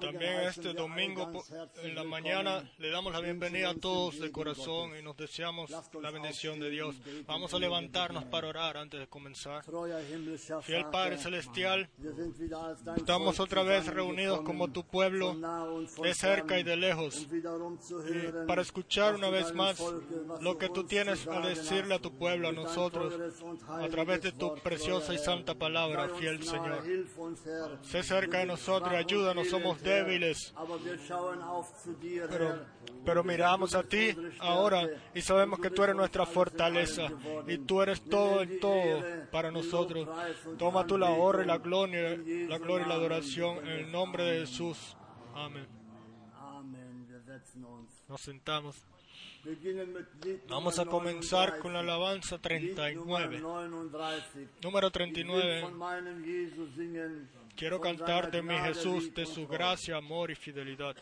También este domingo en la mañana le damos la bienvenida a todos de corazón y nos deseamos la bendición de Dios. Vamos a levantarnos para orar antes de comenzar. Fiel Padre Celestial, estamos otra vez reunidos como tu pueblo, de cerca y de lejos, para escuchar una vez más lo que tú tienes a decirle a tu pueblo, a nosotros, a través de tu preciosa y santa palabra, fiel Señor. Sé cerca de nosotros, ayúdanos, somos débiles. Pero, pero miramos a ti ahora y sabemos que tú eres nuestra fortaleza y tú eres todo en todo para nosotros. Toma tú la honra y la gloria, la gloria y la adoración en el nombre de Jesús. Amén. Nos sentamos. Vamos a comenzar con la alabanza 39. Número 39. Quiero cantar de mi Jesús, de su gracia, amor y fidelidad.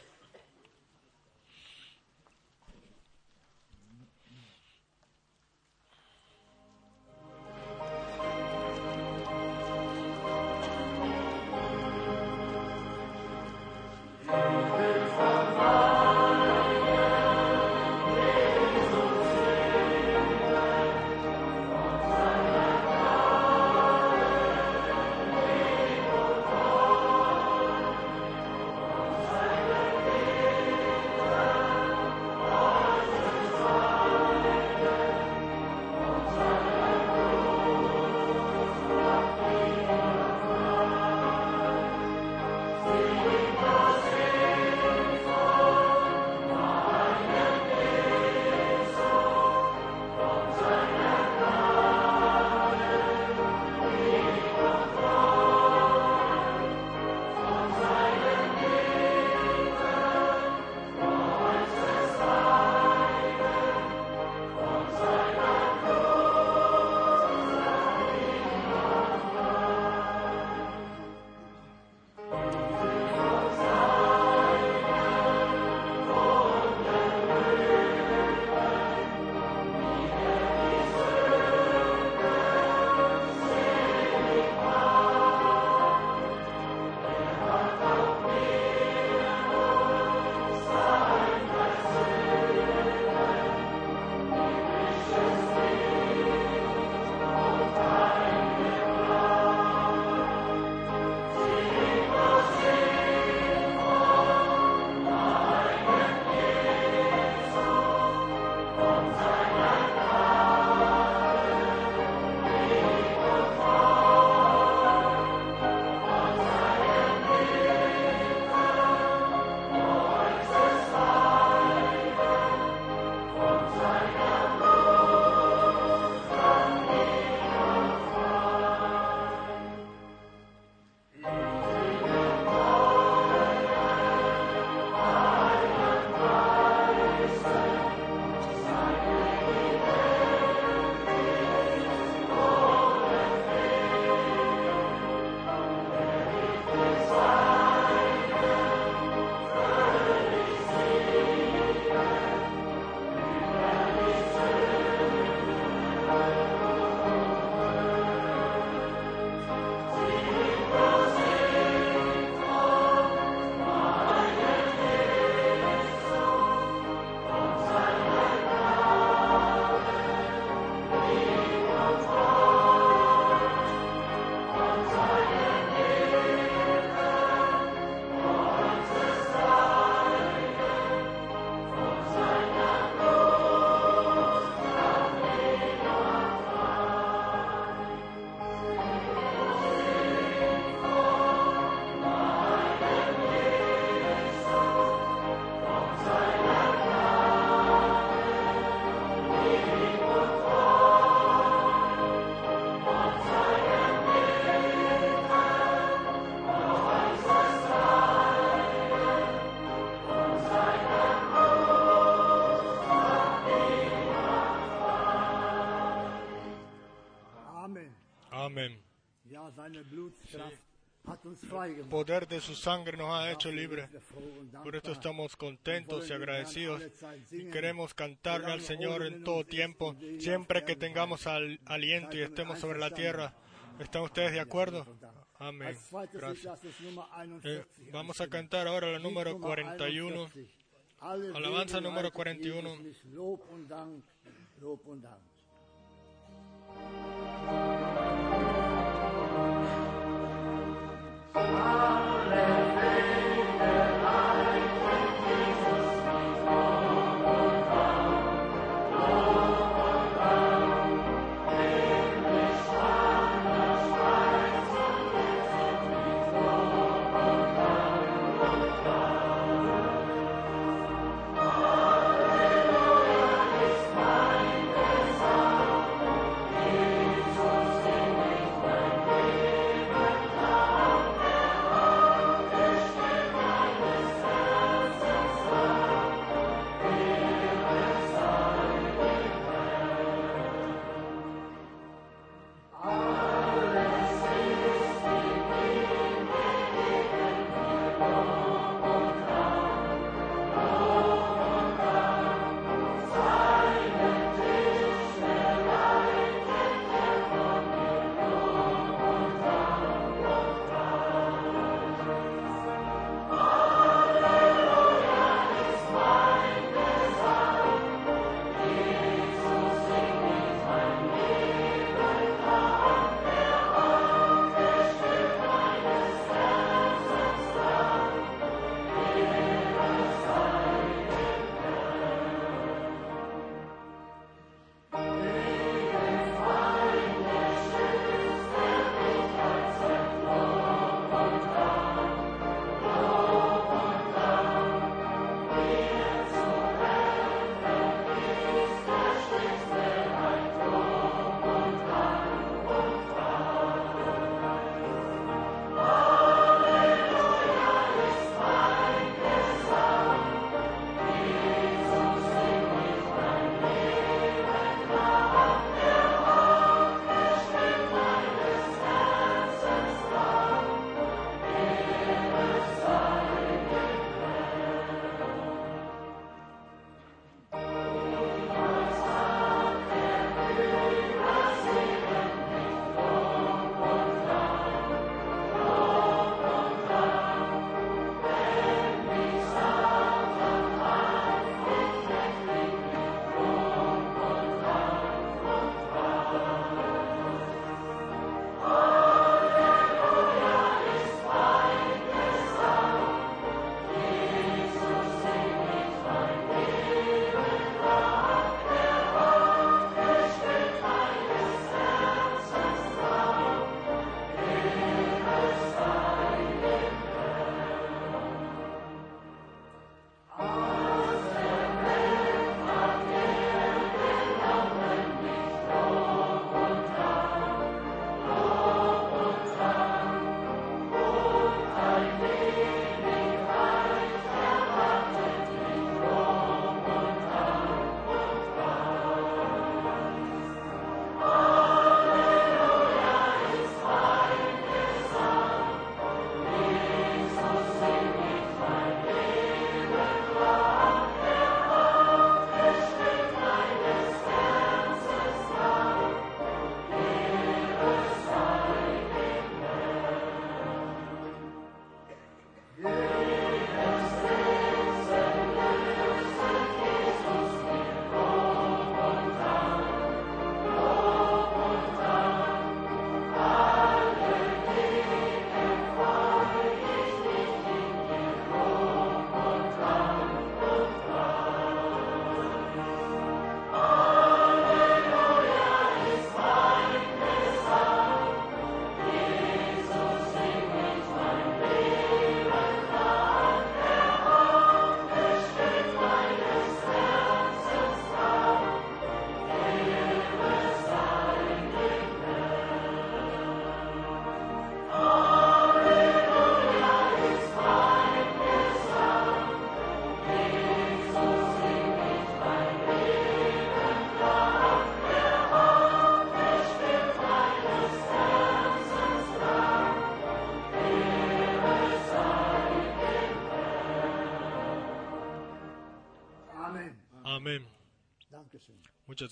Poder de su sangre nos ha hecho libres. Por esto estamos contentos y agradecidos y queremos cantarle al Señor en todo tiempo, siempre que tengamos aliento y estemos sobre la tierra. ¿Están ustedes de acuerdo? Amén. Gracias. Eh, 41 vamos a cantar ahora la número Nummer 41. 41. Alle Alabanza número leitet 41. Jesus mich. Lob und Dank, Lob und Dank. Amén.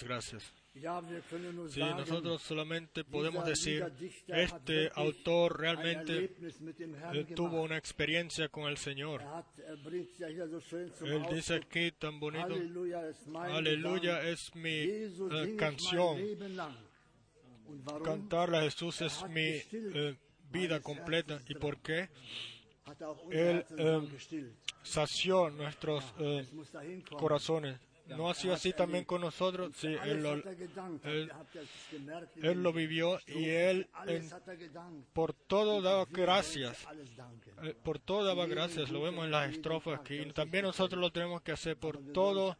Gracias. Sí, nosotros solamente podemos decir, este autor realmente eh, tuvo una experiencia con el Señor. Er, er Él dice aquí tan bonito, aleluya es mi eh, canción, cantarle a Jesús es mi eh, vida completa. ¿Y por qué? er Él? Sació nuestros corazones. ¿No ha sido así también con nosotros? Sí, Él lo, él- él vivió y Él en- gedankt. por todo daba gracias. Eh, Por todo daba gracias, lo vemos en las estrofas aquí. Y también nosotros lo tenemos que hacer por todo.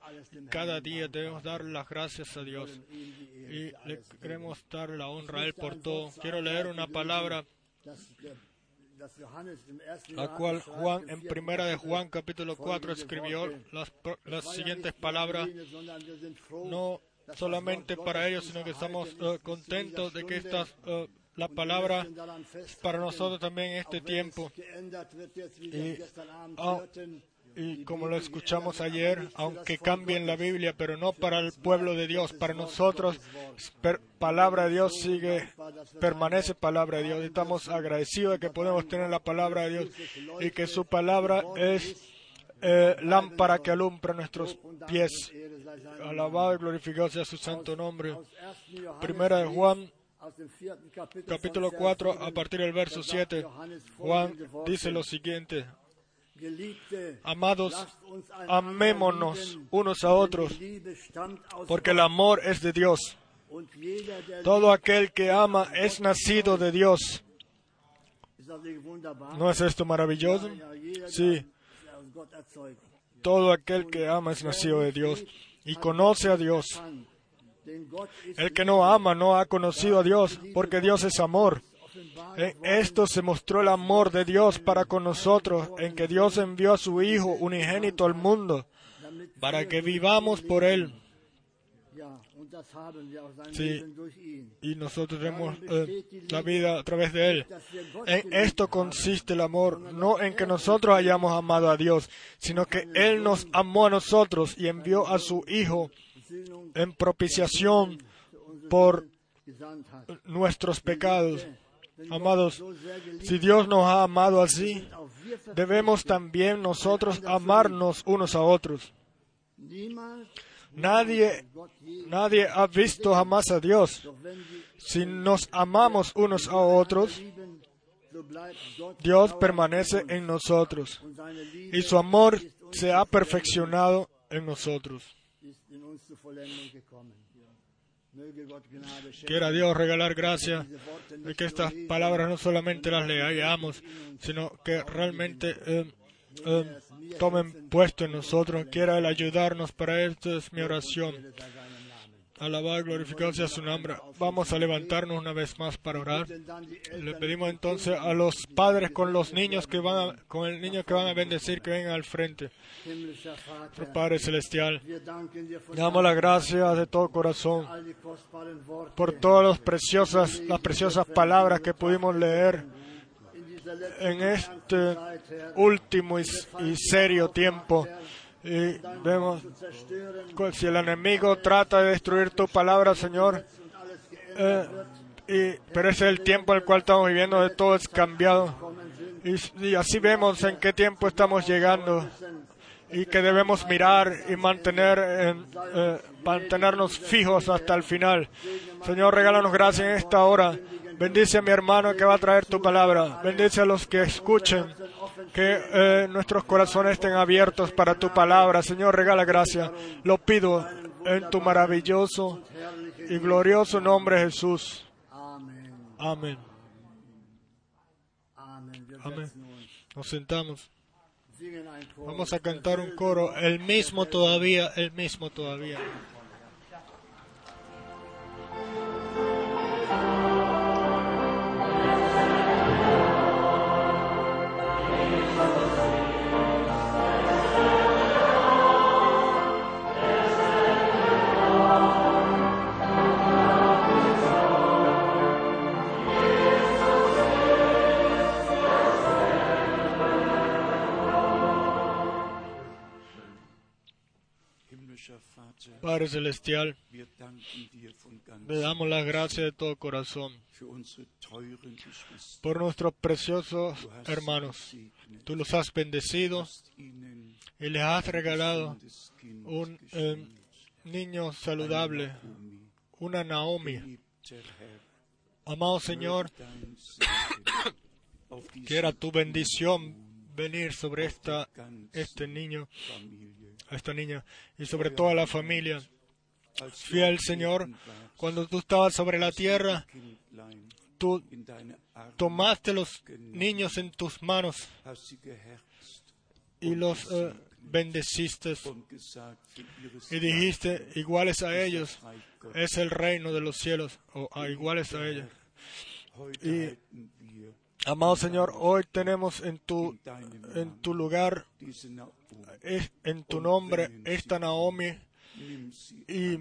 Cada día debemos dar las gracias a Dios. Y le queremos dar la honra a Él por todo. Quiero leer una palabra La cual Juan en primera de Juan capítulo 4 escribió las, las "Es siguientes palabras, no solamente para ellos, sino que estamos eh, contentos de que estas, eh, la palabra daran para nosotros también en este tiempo. es Y, wir Y como lo escuchamos ayer, aunque cambien la. Biblia, pero no para el pueblo de Dios, para nosotros, palabra de Dios sigue, permanece palabra de Dios. Estamos agradecidos de que podemos tener la palabra de Dios y que su palabra es eh, lámpara que alumbra nuestros pies. Alabado y glorificado sea su santo nombre. Aus 1. Johannes Primera de Juan, capítulo von Vers 4, 7, a partir del verso da sagt 7, Johannes Juan dice lo siguiente. Amados, amémonos unos a otros, porque el amor es de Dios. Todo aquel que ama es nacido de Dios. ¿No es esto maravilloso? Sí. Todo aquel que ama es nacido de Dios y conoce a Dios. El que no ama no ha conocido a Dios, porque Dios es amor. En esto se mostró el amor de Dios para con nosotros, en que Dios envió a su Hijo unigénito al mundo, para que vivamos por Él. Sí. Y nosotros tenemos eh, la vida a través de Él. En esto consiste el amor, no en que nosotros hayamos amado a Dios, sino que Él nos amó a nosotros y envió a su Hijo en propiciación por nuestros pecados. Amados, si Dios nos ha amado así, debemos también nosotros amarnos unos a otros. Nadie, nadie ha visto jamás a Dios. Si nos amamos unos a otros, Dios permanece en nosotros y su amor se ha perfeccionado en nosotros. Quiera Dios regalar gracia de que estas palabras no solamente las leamos, sino que realmente eh, eh, tomen puesto en nosotros. Quiera Él ayudarnos. Para esto es mi oración. Alabado y glorificado sea su nombre. Vamos a levantarnos una vez más para orar. Le pedimos entonces a los padres con los niños que van a- con el niño que van a bendecir que vengan al frente. Padre celestial, damos las gracias de todo corazón por todas las preciosas, las preciosas palabras que pudimos leer en este último y serio tiempo. Y vemos si el enemigo trata de destruir tu palabra, Señor, eh, y, pero es el tiempo en el cual estamos viviendo, de todo es cambiado. Y, así vemos en qué tiempo estamos llegando y que debemos mirar y mantener, en- eh, mantenernos fijos hasta el final. Señor, regálanos gracia en esta hora. Bendice a mi hermano que va a traer tu palabra. Bendice a los que escuchen. Que eh, nuestros corazones estén abiertos para tu palabra. Señor, regala gracia. Lo pido en tu maravilloso y glorioso nombre, Jesús. Amén. Amén. Nos sentamos. Vamos a cantar un coro, el mismo todavía, el mismo todavía. Padre Celestial, le damos las gracias de todo corazón por nuestros preciosos hermanos. Tú los has bendecido y les has regalado un eh, niño saludable, una Naomi. Amado Señor, quiera tu bendición venir sobre esta, este niño, esta niña y sobre toda la familia. Fiel Señor, cuando tú estabas sobre la tierra, tú tomaste los niños en tus manos y los eh, bendeciste y dijiste, iguales a ellos es el reino de los cielos, o a iguales a ellos. Y, amado Señor, hoy tenemos en tu, en tu lugar, en tu nombre, esta Naomi, y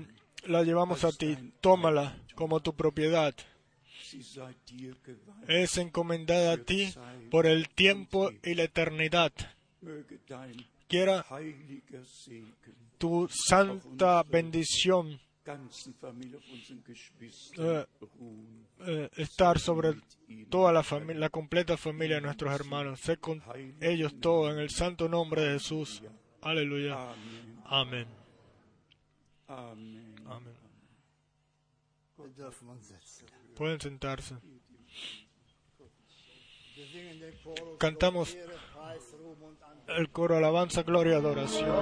la llevamos a ti. Tómala como tu propiedad. Es encomendada a ti por el tiempo y la eternidad. Quiera tu santa bendición eh, eh, estar sobre toda la familia, la completa familia de nuestros hermanos. Sé con ellos todos en el santo nombre de Jesús. Aleluya. Amén. Amén. Pueden sentarse. Cantamos el coro alabanza, gloria, adoración.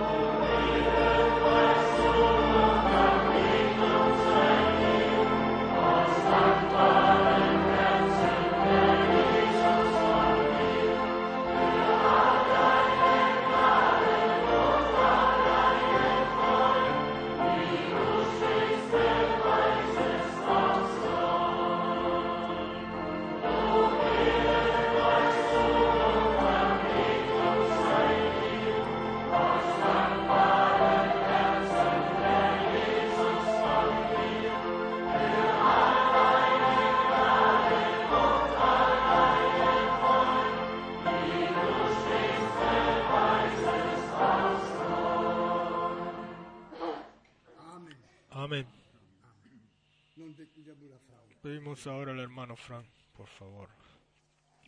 Pedimos ahora al hermano Frank, por favor.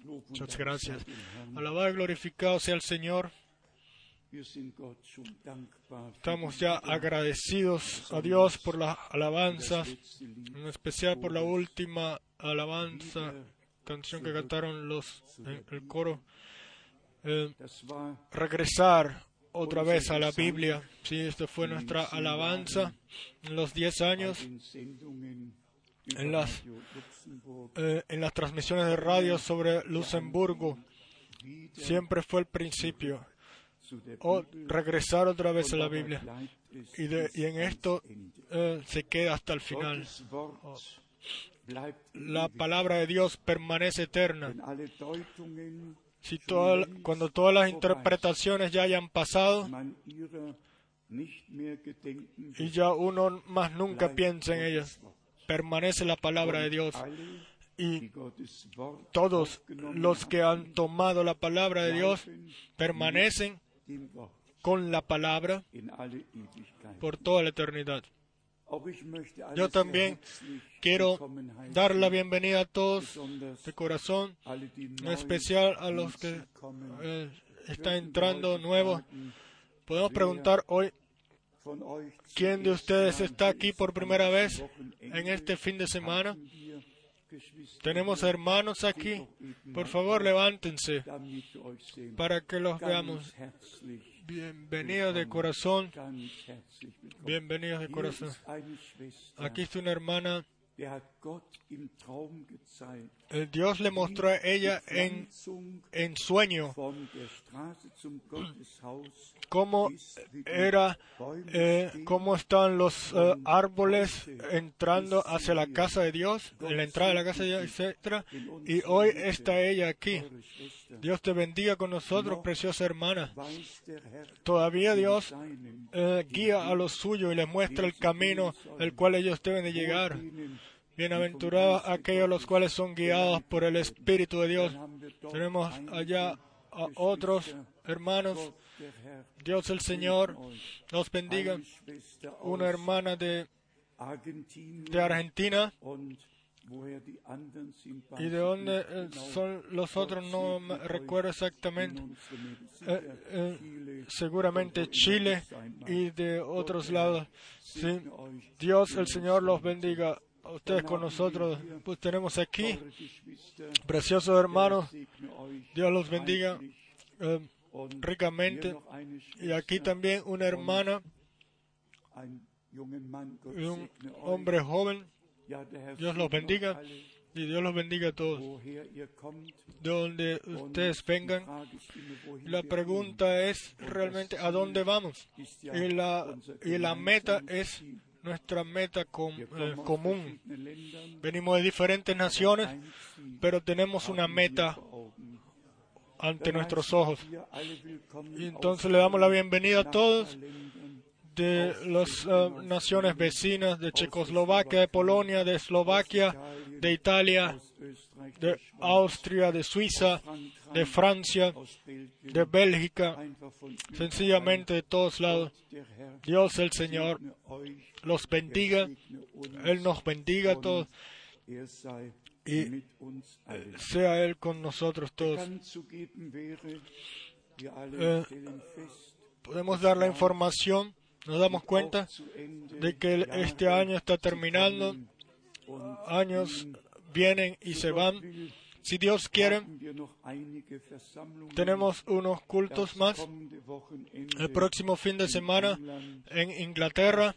Muchas gracias. Alabado y glorificado sea el Señor. Estamos ya agradecidos a Dios por las alabanzas, en especial por la última alabanza, canción que cantaron los en el coro. Eh, regresar otra vez a la Biblia. Sí, esta fue nuestra alabanza en los 10 años, en las, eh, en las transmisiones de radio sobre Luxemburgo. Siempre fue el principio. O regresar otra vez a la Biblia. Y, de, y en esto eh, se queda hasta el final. La palabra de Dios permanece eterna. Si cuando todas las interpretaciones ya hayan pasado y ya uno más nunca piensa en ellas, permanece la palabra de Dios. Y todos los que han tomado la palabra de Dios permanecen con la palabra por toda la eternidad. Yo también quiero dar la bienvenida a todos de corazón, en especial a los que eh, están entrando nuevos. Podemos preguntar hoy, ¿quién de ustedes está aquí por primera vez en este fin de semana? Tenemos hermanos aquí. Por favor, levántense para que los veamos. Bienvenidos de corazón. Bienvenidos de corazón. Aquí está una hermana. Dios le mostró a ella en, en sueño cómo era, eh, cómo están los eh, árboles entrando hacia la casa de Dios, en la entrada de la casa de Dios, etc. Y hoy está ella aquí. Dios te bendiga con nosotros, preciosa hermana. Todavía Dios eh, guía a los suyos y les muestra el camino el cual ellos deben de llegar. Bienaventurados aquellos los cuales son guiados por el Espíritu de Dios. Tenemos allá a otros hermanos, Dios el Señor los bendiga. Una hermana de, Argentina y de dónde eh, son los otros no me recuerdo exactamente. Eh, eh, seguramente Chile y de otros lados. Dios el Señor los bendiga. A ustedes con nosotros, pues tenemos aquí, preciosos hermanos, Dios los bendiga ricamente. Y aquí también una hermana. Y un hombre joven. Dios los bendiga y Dios los bendiga a todos. De donde ustedes vengan, la pregunta es realmente a dónde vamos. Y la, y la meta es nuestra meta eh, común. Venimos de diferentes naciones, pero tenemos una meta ante nuestros ojos. Y entonces le damos la bienvenida a todos de las eh, naciones vecinas de Checoslovaquia, de Polonia, de Eslovaquia, de Italia, de Austria, de Suiza, de Francia, de Bélgica, sencillamente de todos lados. Dios el Señor los bendiga, Él nos bendiga a todos y sea Él con nosotros todos. Eh, podemos dar la información nos damos cuenta de que este año está terminando, años vienen y se van. Si Dios quiere, tenemos unos cultos más el próximo fin de semana en Inglaterra,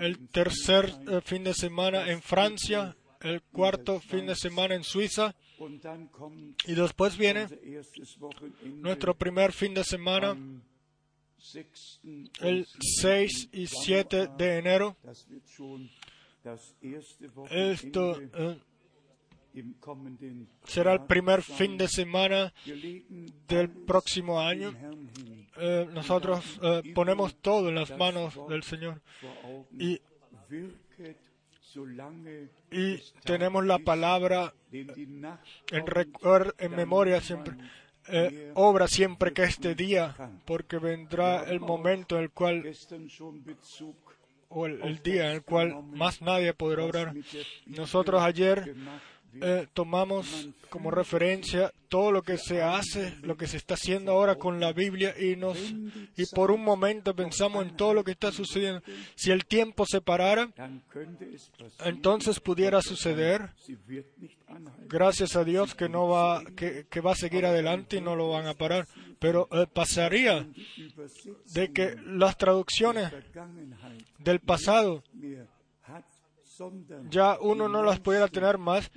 el tercer eh, fin de semana en Francia, el cuarto fin de semana en Suiza y después viene nuestro primer fin de semana el 6 y 7 de enero. Esto eh, será el primer fin de semana del próximo año. Eh, nosotros eh, ponemos todo en las manos del Señor. y, y tenemos la palabra en, en memoria siempre. eh, obra siempre que este día, porque vendrá el momento en el cual, o el, día en el cual más nadie podrá obrar. Nosotros ayer eh, tomamos como referencia todo lo que se hace, lo que se está haciendo ahora con la Biblia y nos y por un momento pensamos en todo lo que está sucediendo. Si el tiempo se parara, entonces pudiera suceder. Gracias a Dios que no va que, va a seguir adelante y no lo van a parar. Pero eh, pasaría de que las traducciones del pasado ya uno no las pudiera tener más,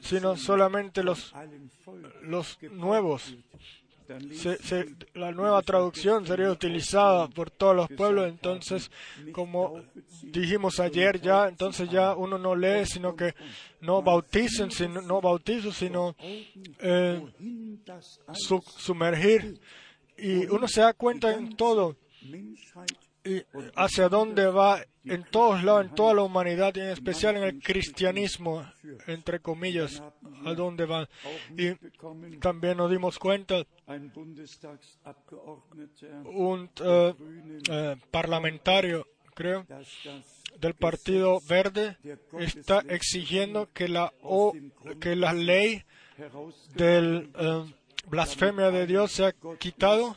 sino solamente los, los nuevos. la nueva traducción sería utilizada por todos los pueblos, entonces, como dijimos ayer ya, entonces ya uno no lee, sino que no bauticen, sino, no bautizo, sino eh, sumergir. Y uno se da cuenta en todo y hacia dónde va en todos lados, en toda la humanidad y en especial en el cristianismo, entre comillas, a dónde va. Y también nos dimos cuenta, un eh, eh, parlamentario, creo, del Partido Verde está exigiendo que la, que la ley del eh, blasfemia de Dios se ha quitado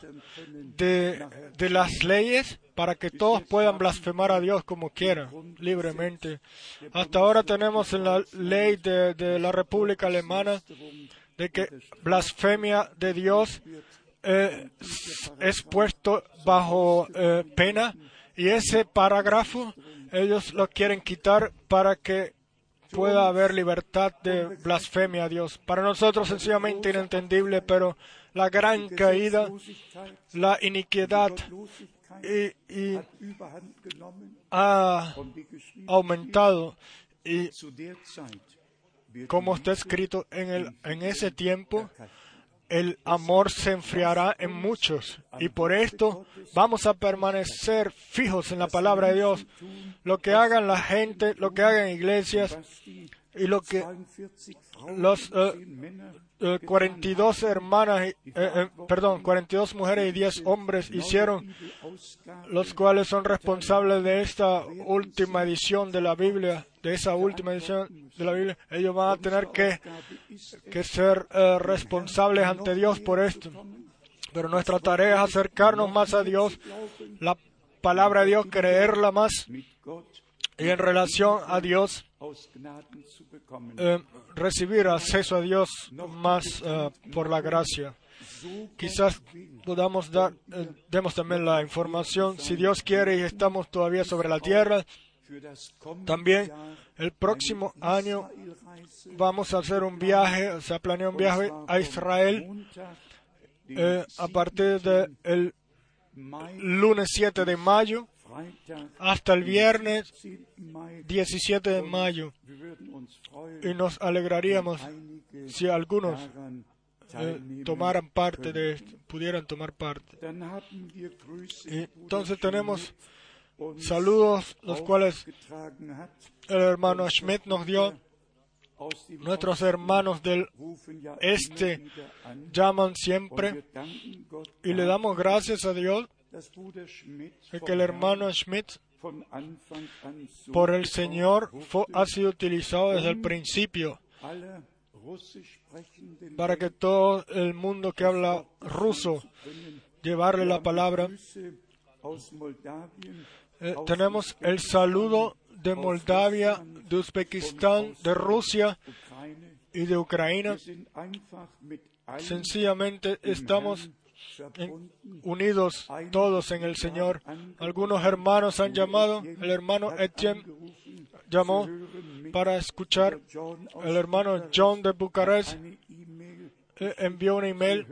de, de las leyes para que todos puedan blasfemar a Dios como quieran, libremente. Hasta ahora tenemos en la ley de, la República Alemana de que blasfemia de Dios eh, es puesto bajo eh, pena y ese parágrafo ellos lo quieren quitar para que pueda haber libertad de blasfemia a Dios. Para nosotros sencillamente inentendible, pero la gran caída, la iniquidad y, ha aumentado y como está escrito en, el, en ese tiempo, el amor se enfriará en muchos. Y por esto vamos a permanecer fijos en la palabra de Dios. Lo que hagan la gente, lo que hagan iglesias y lo que los eh, 42 hermanas, y- eh, eh, perdón, 42 mujeres y 10 hombres hicieron, los cuales son responsables de esta última edición de la Biblia, de esa última edición de la Biblia. Ellos van a tener que, que ser eh, responsables ante Dios por esto. Pero nuestra tarea es acercarnos más a Dios, la palabra de Dios, creerla más y en relación a Dios eh, recibir acceso a Dios más eh, por la gracia. Quizás podamos dar, eh, demos también la información, si Dios quiere y estamos todavía sobre la tierra, también el próximo año vamos a hacer un viaje, se ha planeado un viaje a Israel a partir del Mai, lunes 7 de mayo hasta el viernes 10. Mai. 17 de mayo y nos alegraríamos si algunos eh, tomaran parte de esto, pudieran tomar parte. Entonces tenemos saludos, los cuales el hermano Schmidt nos dio. Nuestros hermanos del este llaman siempre y le damos gracias a Dios que el hermano Schmidt por el Señor fue- ha sido utilizado desde el principio russisch sprechenden para que todo el mundo que habla ruso llevarle la palabra. Eh, tenemos el saludo de Moldavia, de Uzbekistán, de Rusia y de Ucrania. Sencillamente estamos. Unidos todos en el Señor. Algunos hermanos han llamado, el hermano Etienne llamó para escuchar, el hermano John de Bucarest eh, envió un email,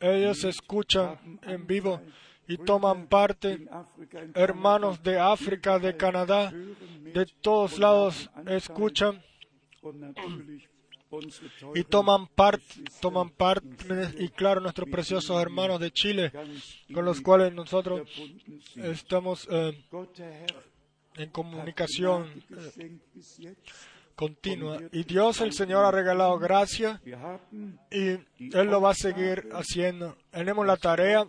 ellos escuchan en vivo y toman parte, hermanos de África, de Canadá, de todos lados escuchan y toman parte, toman parte, y claro, nuestros preciosos hermanos de Chile, con los cuales nosotros estamos eh, en comunicación eh, continua. Y Dios, el Señor, ha regalado gracia y Él lo va a seguir haciendo. Tenemos la tarea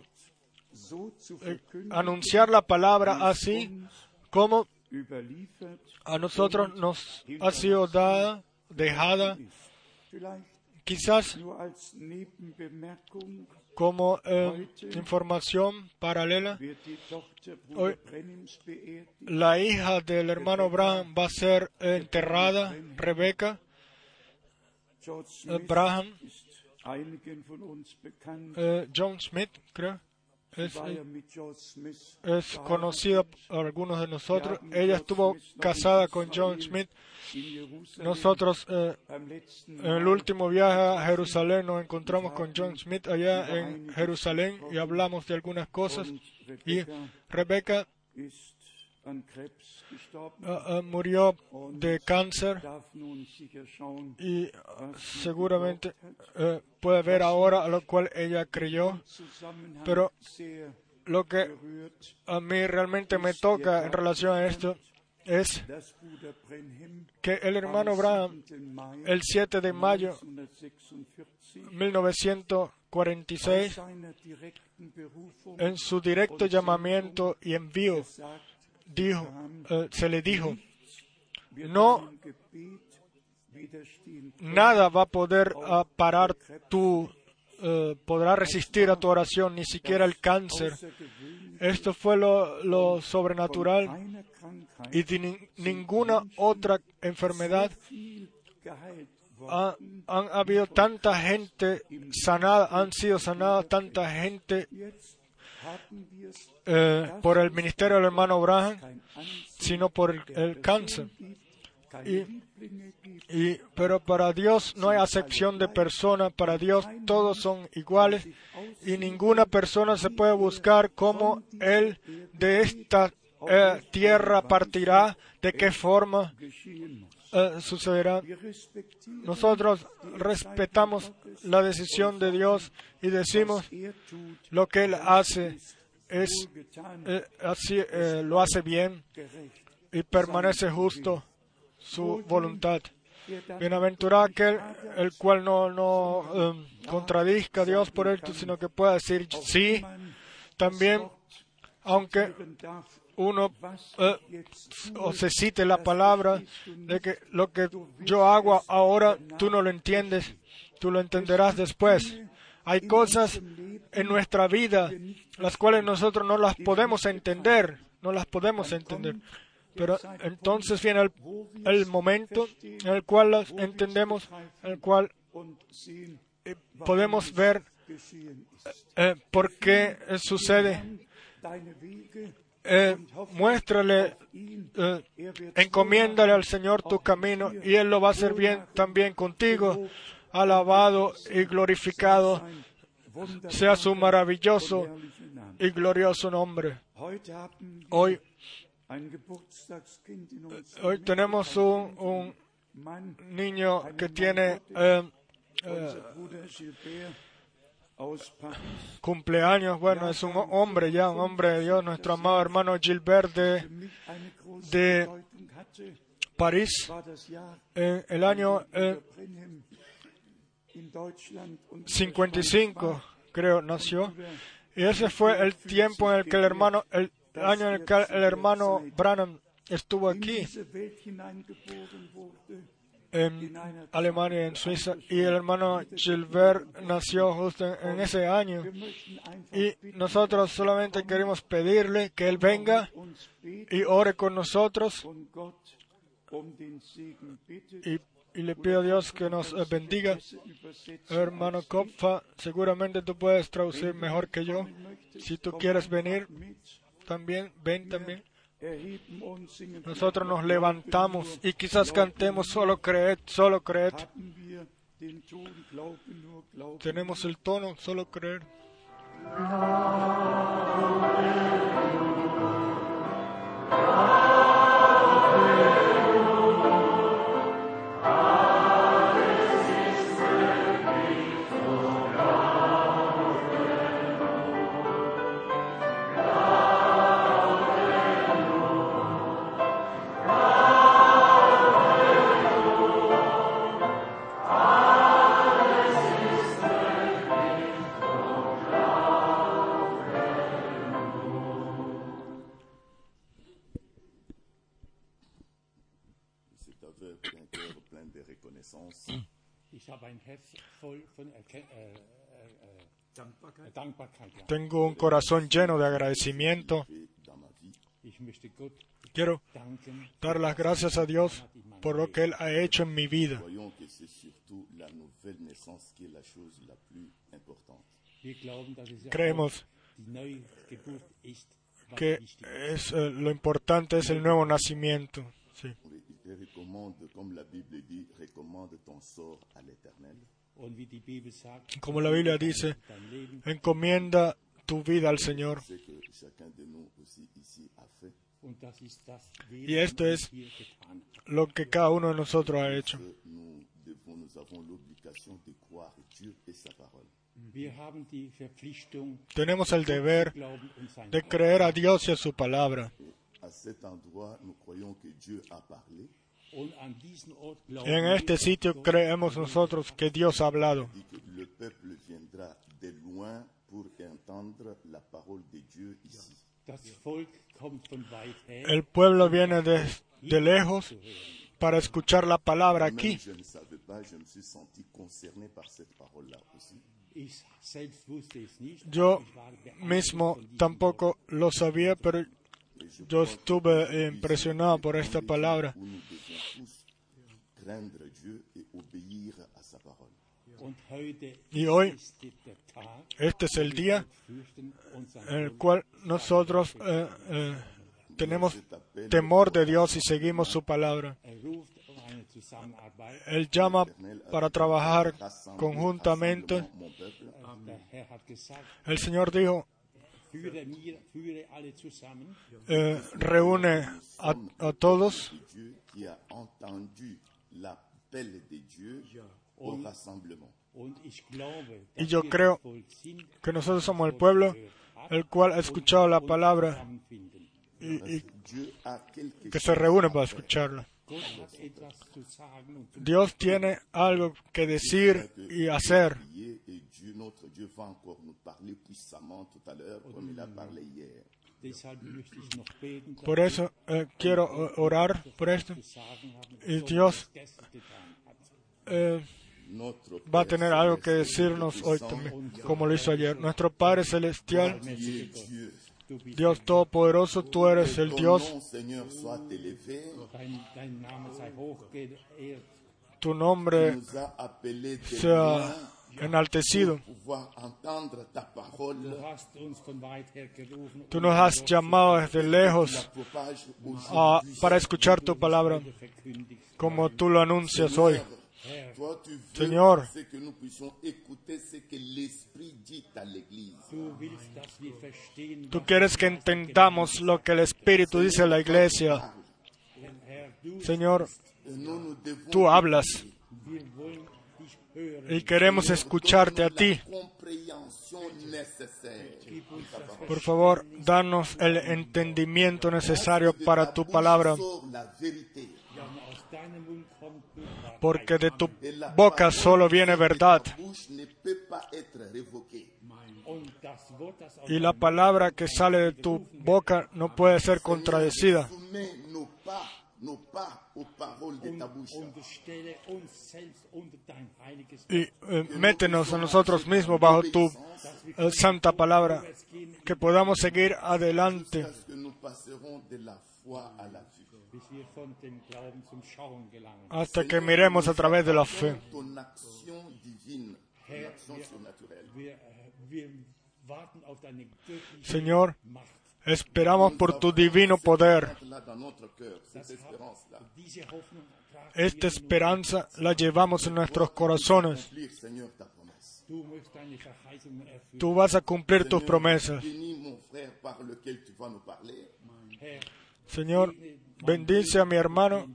verkünden, anunciar la palabra así como a nosotros nos ha sido dada, dejada, quizás como eh, información paralela. Hoy-. La hija del hermano Braham va a ser enterrada, Rebeca Braham, eh, John Smith, creo, es, es conocida por algunos de nosotros. Ella estuvo casada con John Smith. Nosotros eh, en el último viaje a Jerusalén nos encontramos con John Smith allá en Jerusalén y hablamos de algunas cosas. Y Rebecca Rebeca eh, eh, murió de cáncer y eh, seguramente eh, puede ver ahora a lo cual ella creyó. Pero lo que a mí realmente me toca en relación a esto es que el hermano Braham 7. Mai el 7 de mayo 1946 1946 seiner direkten Berufung en su directo llamamiento y envío dijo, eh, se le dijo, No. nada va a poder parar tu, eh, podrá resistir a tu oración, ni siquiera el cáncer. Esto fue lo, lo sobrenatural y de nin- ninguna otra enfermedad ha- han habido tanta gente sanada, han sido sanadas tanta gente eh, por el ministerio del hermano Ansehen sino por el, cáncer. Y- Y, pero para Dios no hay acepción de personas, para Dios todos son iguales y ninguna persona se puede buscar cómo Él de esta eh, tierra partirá, de qué forma. Eh, sucederá. Nosotros respetamos la decisión de Dios y decimos lo que Él hace es eh, así eh, lo hace bien y permanece justo su voluntad. Bienaventurado aquel el cual no, no em, contradizca a Dios por esto, sino que pueda decir sí. También, aunque uno eh, o se cite la palabra de que lo que yo hago ahora tú no lo entiendes, tú lo entenderás después. Hay cosas en nuestra vida las cuales nosotros no las podemos entender, no las podemos entender. Pero entonces viene el, momento en el cual las entendemos, en el cual eh, podemos ver eh, por qué sucede. Eh, muéstrale, eh, encomiéndale al Señor tu camino y Él lo va a hacer bien también contigo. Alabado y glorificado sea su maravilloso y glorioso nombre. Hoy, hoy tenemos un, niño que tiene eh, cumpleaños, bueno, es un hombre ya, un hombre de Dios, nuestro amado hermano Gilbert de, París, el año eh, 55, creo, nació. Y ese fue el tiempo en el que el hermano, el año en el que el hermano Branham estuvo aquí en Alemania, en Suiza, y el hermano Gilbert nació justo en ese año. Y nosotros solamente queremos pedirle que Él venga y ore con nosotros. Y, y le pido a Dios que nos bendiga. Hermano Kopfa, seguramente tú puedes traducir mejor que yo. Si tú quieres venir, también, ven también. Nosotros nos levantamos y quizás cantemos solo creed, solo creed. Tenemos el tono, solo creer. Ich habe ein Herz voll von Erken Dankbarkeit. Dankbarkeit ja. Tengo un corazón lleno de agradecimiento. Quiero dar las gracias a Dios por lo que Él ha hecho en mi vida. Creemos que es eh, lo importante es el nuevo nacimiento. Recommande, comme la Bible dit, recommande ton sort Como la Biblia dice, encomienda tu vida al Señor. Y esto es lo que cada uno de nosotros ha hecho. Tenemos el deber de creer a Dios y a su palabra. À cet endroit, nous croyons que Dieu a parlé, Und an diesen Ort glauben En este sitio creemos nosotros que Dios ha hablado, dit que le peuple viendra de loin pour entendre la parole de Dieu ici. das Volk kommt von weit her. El pueblo viene de, de lejos para escuchar la palabra aquí. Yo mismo tampoco lo sabía, pero yo estuve impresionado por esta palabra. Y hoy, este es el día en el cual nosotros eh, eh, tenemos temor de Dios y seguimos su palabra. Él llama para trabajar conjuntamente. El Señor dijo, eh, reúne a, a todos. Y yo creo que nosotros somos el pueblo el cual ha escuchado la palabra y, que se reúne para escucharla. Dios tiene algo que decir y hacer. Por eso eh, quiero eh, orar por esto. Y Dios eh, va a tener algo que decirnos hoy también, como lo hizo ayer. Nuestro Padre Celestial, Dios Todopoderoso, tú eres el Dios. Tu nombre sea enaltecido. Tú nos has llamado desde lejos ah, para escuchar tu palabra, como tú lo anuncias hoy. Toi, tu veux Señor. c'est que nous puissions écouter ce que l'Esprit dit à l'Église. Du willst, dass wir verstehen, Tú quieres que entendamos lo que el Espíritu dice a la iglesia. Señor, tú hablas y queremos escucharte a ti. Por favor, danos el entendimiento necesario para tu palabra, porque de tu boca solo viene verdad. Y la palabra que sale de tu boca no puede ser contradecida. Y eh, métenos a nosotros mismos bajo tu eh, santa palabra, que podamos seguir adelante Hasta que miremos a través de la fe. Señor, esperamos por tu divino poder. Esta esperanza la llevamos en nuestros corazones. Tú vas a cumplir tus promesas. Señor, bendice a mi hermano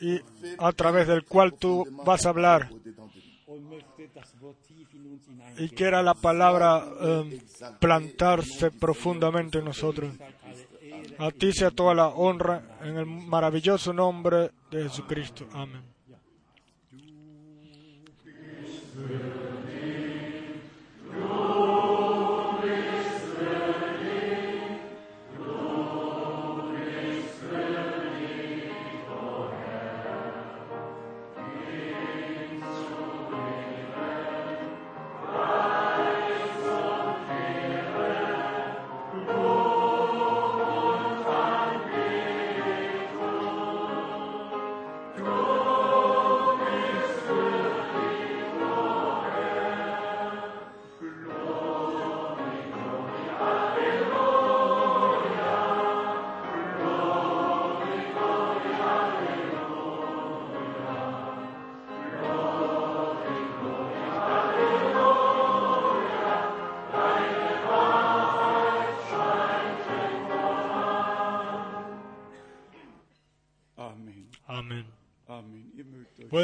y a través del cual tú vas a hablar. Y quiera la palabra eh, plantarse profundamente en nosotros. A ti sea toda la honra en el maravilloso nombre de Jesucristo. Amén.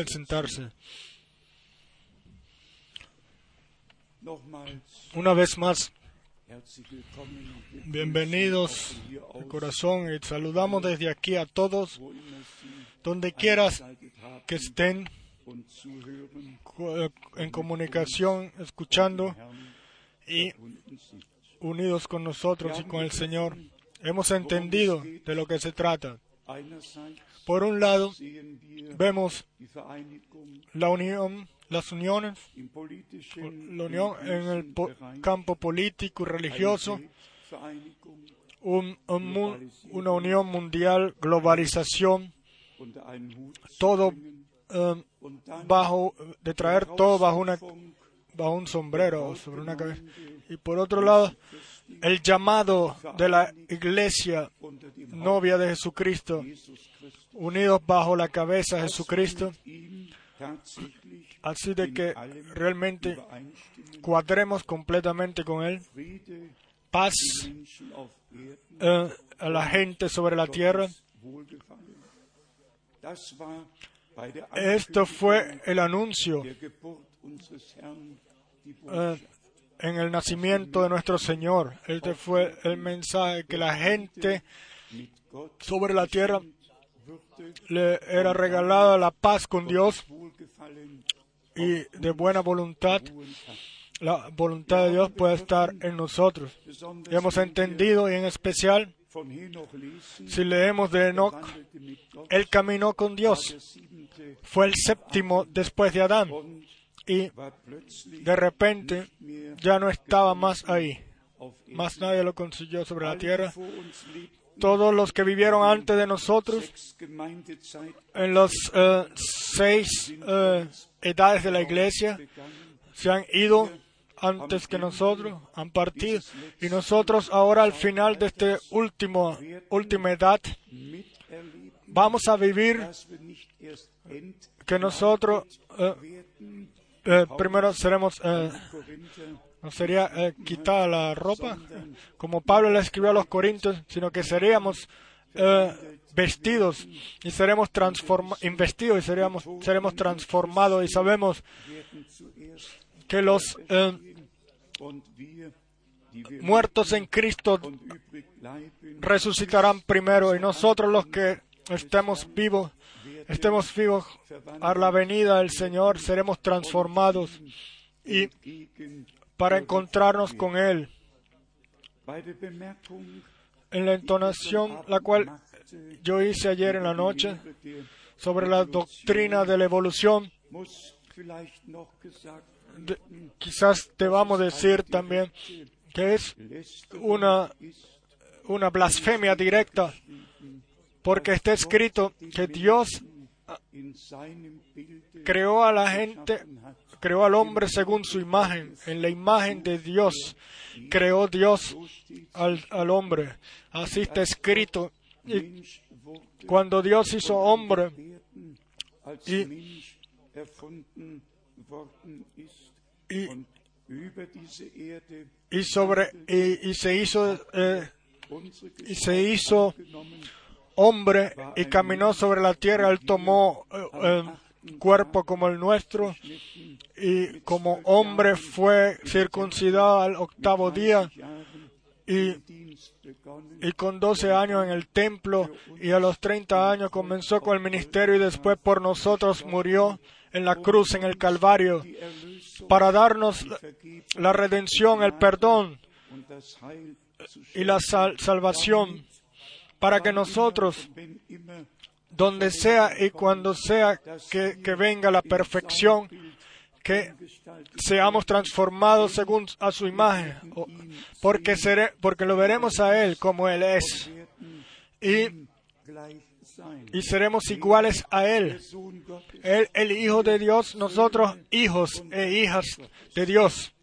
Sentarse. Una vez más, bienvenidos de corazón y saludamos desde aquí a todos, donde quieras que estén en comunicación, escuchando y unidos con nosotros y con el Señor. Hemos entendido de lo que se trata. Por un lado, vemos la unión, las uniones, la unión en el po- campo político y religioso, un- un una unión mundial, globalización, todo eh, bajo, de traer todo bajo, una, bajo un sombrero sobre una cabeza. Y por otro lado, el llamado de la iglesia novia de Jesucristo, unidos bajo la cabeza de Jesucristo, así de que realmente cuadremos completamente con Él, paz eh, a la gente sobre la tierra. Esto fue el anuncio eh. En el nacimiento de nuestro Señor. Este fue el mensaje que la gente sobre la tierra le era regalada la paz con Dios y de buena voluntad, la voluntad de Dios puede estar en nosotros. Y hemos entendido, y en especial, si leemos de Enoch, él caminó con Dios. Fue el séptimo después de Adán. Y de repente ya no estaba más ahí. Más nadie lo consiguió sobre la tierra. Todos los que vivieron antes de nosotros, en las eh, seis eh, edades de la iglesia, se han ido antes que nosotros, han partido. Y nosotros ahora al final de esta último, última edad, vamos a vivir que nosotros eh, primero seremos no sería eh, quitar la ropa, como Pablo le escribió a los Corintios, sino que seríamos eh, vestidos y seremos investidos y seríamos, seremos transformados y sabemos que los eh, muertos en Cristo resucitarán primero y nosotros los que estemos vivos, estemos vivos a la venida del Señor, seremos transformados y para encontrarnos con Él. En la entonación, la cual yo hice ayer en la noche, sobre la doctrina de la evolución, quizás debamos decir también que es una, una blasfemia directa, porque está escrito que Dios creó a la gente creó al hombre según su imagen, en la imagen de Dios creó Dios al, al hombre. Así está escrito. Y cuando Dios hizo hombre y, y, sobre y, se hizo eh, y se hizo hombre y caminó sobre la tierra, él tomó eh, eh, cuerpo como el nuestro y como hombre fue circuncidado al octavo día y, y, con 12 años en el templo y a los 30 años comenzó con el ministerio y después por nosotros murió en la cruz, en el Calvario, para darnos la redención, el perdón y la salvación, para que nosotros donde sea y cuando sea que, venga la perfección, que seamos transformados según a su imagen, porque, porque lo veremos a Él como Él es. Y, y seremos iguales a Él. Él, el Hijo de Dios, nosotros hijos e hijas de Dios.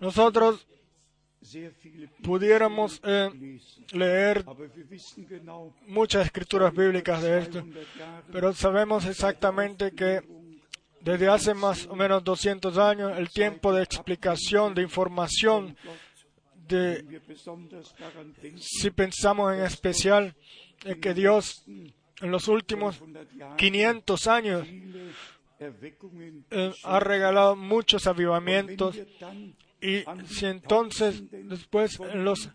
Nosotros pudiéramos eh, leer muchas escrituras bíblicas de esto, pero sabemos exactamente que desde hace más o menos 200 años el tiempo de explicación, de información, de, si pensamos en especial en que Dios en los últimos 500 años eh, ha regalado muchos avivamientos y si entonces después los,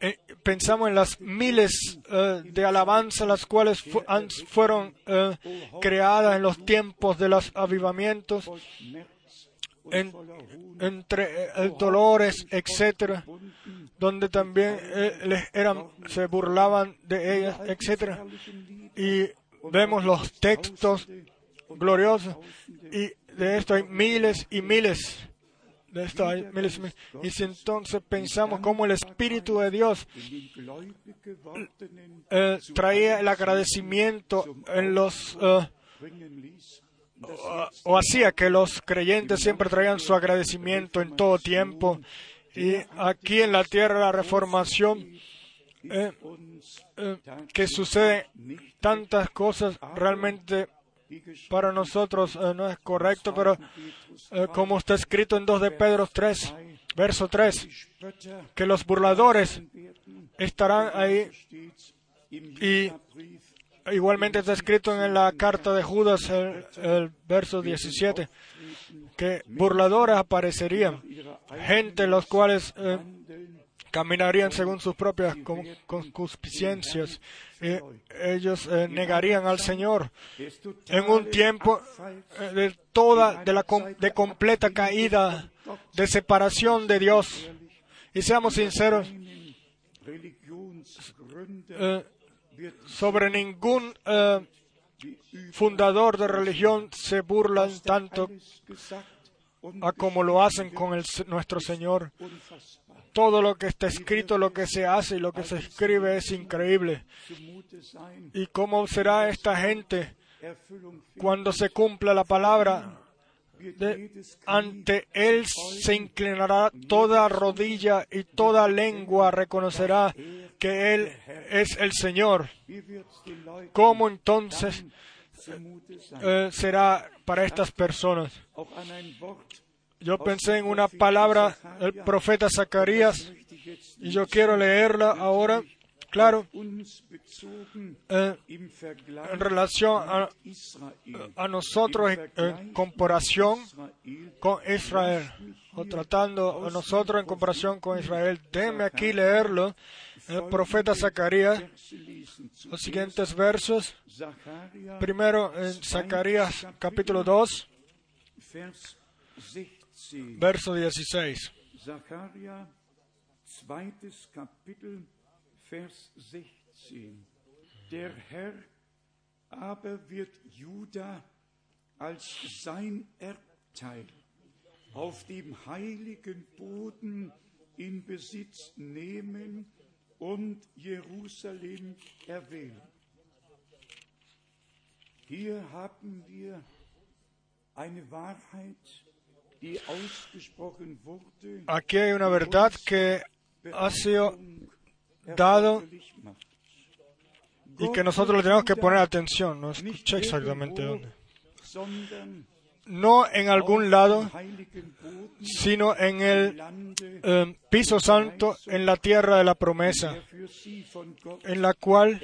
eh, pensamos en las miles eh, de alabanzas las cuales fueron eh, creadas en los tiempos de los avivamientos, entre dolores, etcétera, donde también les eran, se burlaban de ellas, etcétera, y vemos los textos gloriosos y de esto hay miles y miles y si entonces pensamos cómo el Espíritu de Dios eh, traía el agradecimiento en los... Eh, o, hacía que los creyentes siempre traían su agradecimiento en todo tiempo. Y aquí en la tierra la reformación, eh, que sucede tantas cosas realmente para nosotros no es correcto, pero eh, como está escrito en 2 de Pedro 3, verso 3, que los burladores estarán ahí y igualmente está escrito en la carta de Judas, el, verso 17, que burladores aparecerían, gente los cuales eh, caminarían según sus propias con- concupiscencias. Y ellos eh, negarían al Señor en un tiempo eh, de toda, de completa caída, de separación de Dios. Y seamos sinceros, eh, sobre ningún eh, fundador de religión se burlan tanto a como lo hacen con nuestro Señor. Todo lo que está escrito, lo que se hace y lo que se escribe es increíble. ¿Y cómo será esta gente cuando se cumpla la palabra? De- ante Él se inclinará toda rodilla y toda lengua reconocerá que Él es el Señor. ¿Cómo entonces eh, será para estas personas? Yo pensé en una palabra del profeta Zacarías y yo quiero leerla ahora, claro, eh, en relación a, a nosotros en, en comparación con Israel, o tratando a nosotros en comparación con Israel. Déjenme aquí leerlo, el profeta Zacarías, los siguientes versos. Primero en Zacarías capítulo 2, Vers 16. verso 16. Sacharja, zweites Kapitel, Vers 16. Der Herr aber wird Juda als sein Erbteil auf dem heiligen Boden in Besitz nehmen und Jerusalem erwählen. Hier haben wir eine Wahrheit, Aquí hay una verdad que ha sido dado y que nosotros le tenemos que poner atención. No escuché exactamente dónde. No en algún lado, sino en el eh, piso santo, en la tierra de la promesa, en la cual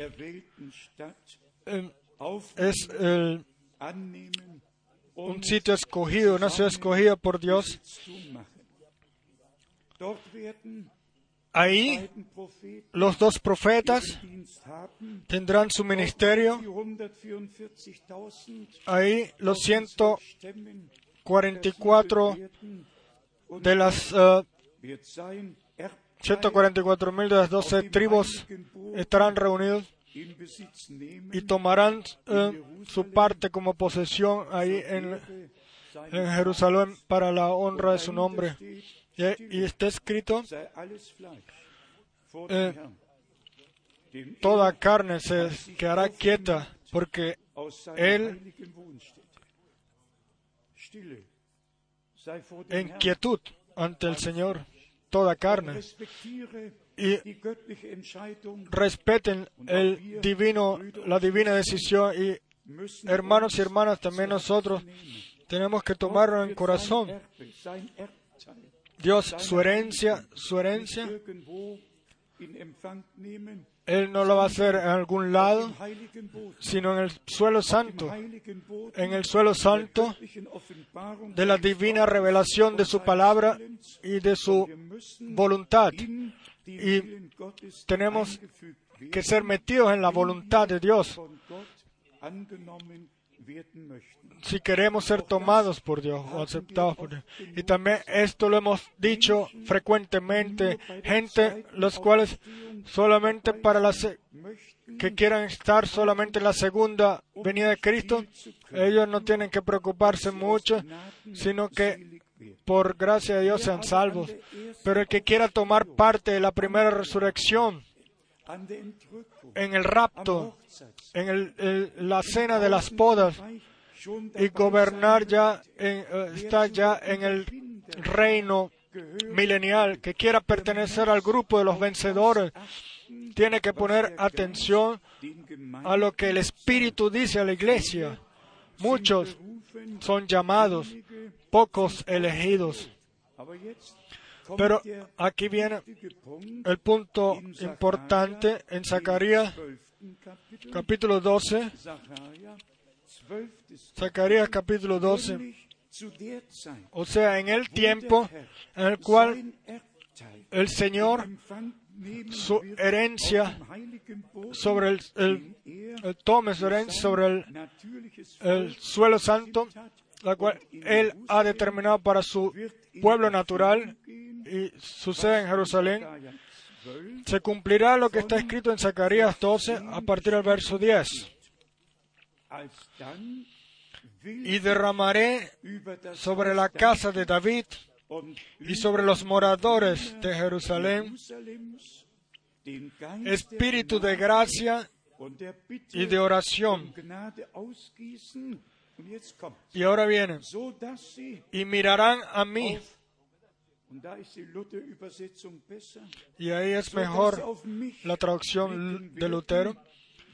eh, aufnehmen, es el- un sitio escogido, una ciudad escogida por Dios. Ahí los dos profetas tendrán su ministerio. die 144.000 Ahí los Stimmen 144 werden und de las eh, sein Erbteil 144 mil de las 12 tribus estarán reunidos y tomarán eh, su parte como posesión ahí en, Jerusalén para la honra de su nombre. Y, está escrito, Eh, toda carne se quedará quieta, porque él en quietud ante el Señor, toda carne. Y respeten el divino, la divina decisión y hermanos y hermanas, también nosotros tenemos que tomarlo en corazón. Dios, su herencia, su herencia, Él no lo va a hacer en algún lado, sino en el suelo santo, en el suelo santo de la divina revelación de su palabra y de su voluntad. Y tenemos que ser metidos en la voluntad de Dios si queremos ser tomados por Dios o aceptados por Dios. Y también esto lo hemos dicho frecuentemente, gente los cuales solamente para la se- Möchten que quieran estar solamente en la segunda venida de Cristo, ellos no tienen que preocuparse mucho, sino que por gracia de Dios sean salvos. Pero el que quiera tomar parte de la primera resurrección, en el rapto, en el- la cena de las schon y gobernar ya, eh, está ya en el reino milenial, que quiera pertenecer al grupo de los vencedores, tiene que poner atención a lo que el Espíritu dice a la iglesia. Muchos son llamados, pocos elegidos. Pero aquí viene el punto importante en Zacarías im 12. Kapitel, capítulo 12. Sacharja, 12. Zacarías capítulo 12. Nämlich zu der Zeit, O sea, en el tiempo en el cual el Señor su herencia sobre el, el- tome su herencia sobre el, suelo santo, la cual Él ha determinado para su pueblo natural y sucede en Jerusalén. Jesaja 12 Se cumplirá lo que está escrito en Zacarías 12 a partir del verso 10. alsdann will Y derramaré sobre la casa de David y sobre los moradores de Jerusalén espíritu de gracia y de oración. Y ahora viene, y mirarán a mí, y ahí es mejor la traducción de Lutero,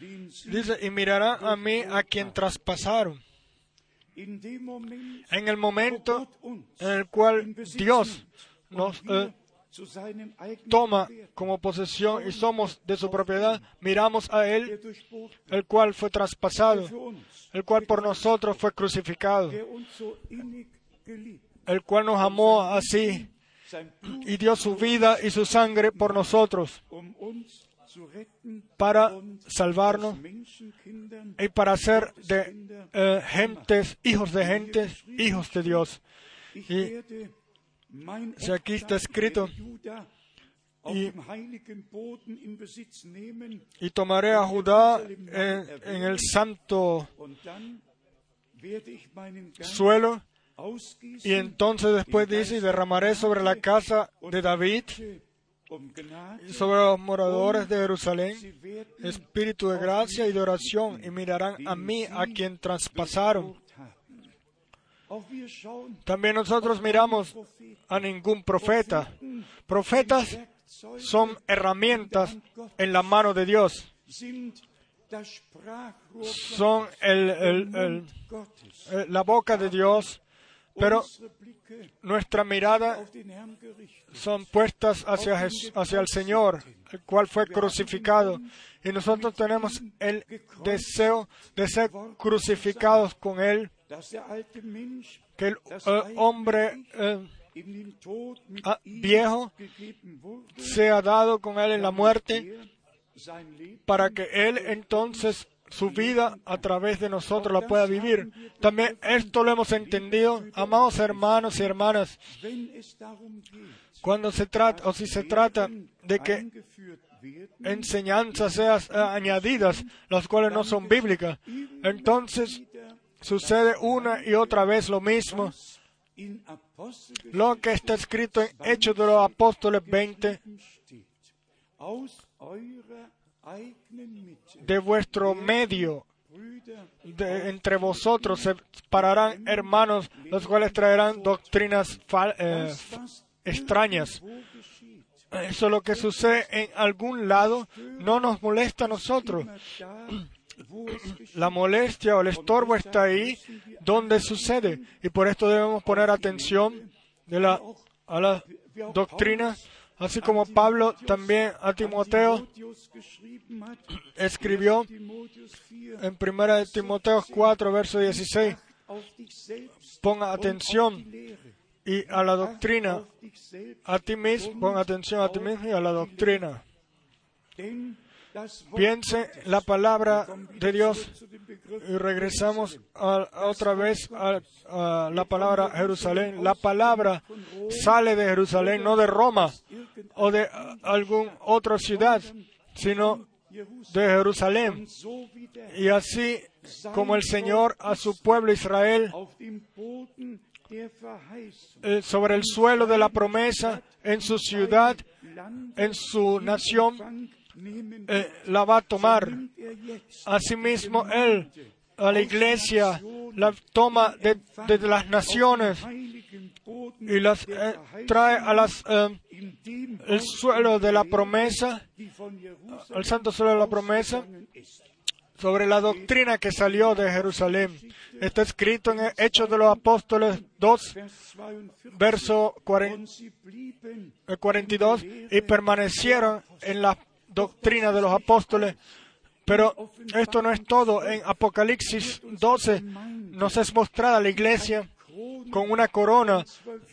dice, y mirarán a mí a quien traspasaron. En el momento en el cual Dios nos eh, toma como posesión y somos de su propiedad, miramos a Él, el cual fue traspasado, el cual por nosotros fue crucificado, el cual nos amó así y dio su vida y su sangre por nosotros, para salvarnos y para ser de eh, gentes, hijos de gentes, hijos de Dios. Y- mein si aquí está escrito, y- tomaré a Judá en, en el santo suelo. Y entonces después dice, y derramaré sobre la casa de David um sobre los moradores de Jerusalén espíritu de gracia y de oración y mirarán a mí a quien traspasaron. También nosotros miramos a ningún profeta. Profetas son herramientas en la mano de Dios. Son eh, la boca de Dios, pero nuestra mirada son puestas hacia el Señor, el cual fue crucificado. Y nosotros tenemos el deseo de ser crucificados con Él, que el eh, hombre eh, ah, viejo sea dado con Él en la muerte, er para que Él entonces su vida a través de nosotros la pueda vivir. También esto lo hemos entendido, amados hermanos y hermanas, cuando se trata, o si se trata de que enseñanzas sean eh, añadidas, las cuales no son bíblicas. Entonces sucede una y otra vez lo mismo. Lo que está escrito en Hechos de los Apóstoles 20, steht. Aus eurer eigenen Mitte, de vuestro medio, de- entre vosotros se pararán hermanos, los cuales traerán doctrinas eh, extrañas. Eso es lo que sucede en algún lado, no nos molesta a nosotros. La molestia o el estorbo está ahí donde sucede. Y por esto debemos poner atención a la doctrina, así como Pablo también a Timoteo escribió Timotheus 4, en 1 de Timoteo 4, verso 16, auf dich selbst ponga atención y a la doctrina, a ti mismo, pon atención a ti mismo y a la doctrina. Piense la palabra de Dios y regresamos otra vez a, a la palabra Jerusalén. La palabra sale de Jerusalén, no de Roma o de alguna otra ciudad, sino de Jerusalén. Y así como el Señor a su pueblo Israel eh, sobre el suelo de la promesa, en su ciudad, en su nación, eh, la va a tomar. Asimismo, Él a la iglesia la toma de, de las naciones y las eh, trae a las, eh, suelo de la promesa, al santo suelo de la promesa, sobre la doctrina que salió de Jerusalén. Está escrito en Hechos de los Apóstoles 2, Vers 42. verso 40 Und sie blieben eh, 42, y permanecieron en la doctrina de los apóstoles. Pero esto no es todo. En Apocalipsis 12 nos es mostrada la iglesia con una corona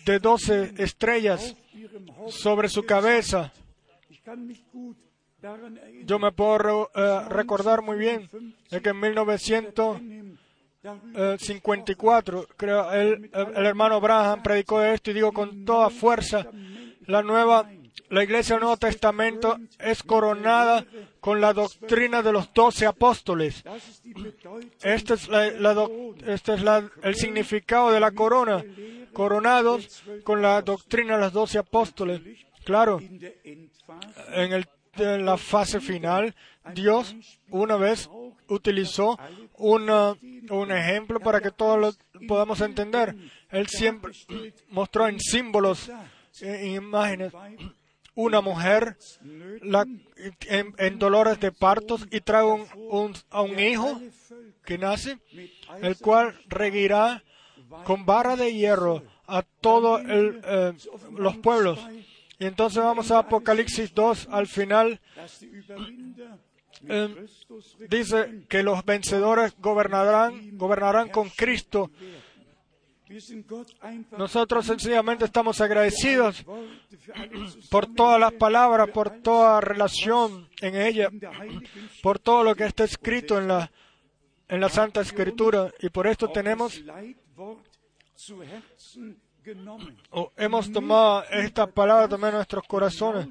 de 12 estrellas sobre su cabeza. Yo me puedo eh, recordar muy bien de que en 1954, creo, el, el hermano Braham predicó esto y digo con toda fuerza, la nueva, la iglesia del Nuevo Testamento es coronada con la doctrina de los doce apóstoles. Este es, la- la este es la- el significado de la corona, coronados con la doctrina de los doce apóstoles. Claro, en, el- en la fase final, Dios una vez utilizó una- un ejemplo para que todos lo podamos entender. Él siempre mostró en símbolos, en imágenes, una mujer en, dolores de partos y trae un- a un hijo que nace, el cual reguirá con barra de hierro a todos los pueblos. Y entonces vamos a Apocalipsis 2, al final eh, dice que los vencedores gobernarán, gobernarán con Cristo. Nosotros sencillamente estamos agradecidos por todas las palabras, por toda relación en ella, por todo lo que está escrito en la, en la Santa Escritura. Y por esto tenemos das Leitwort zu Herzen genommen. o hemos tomado esta palabra también en nuestros corazones.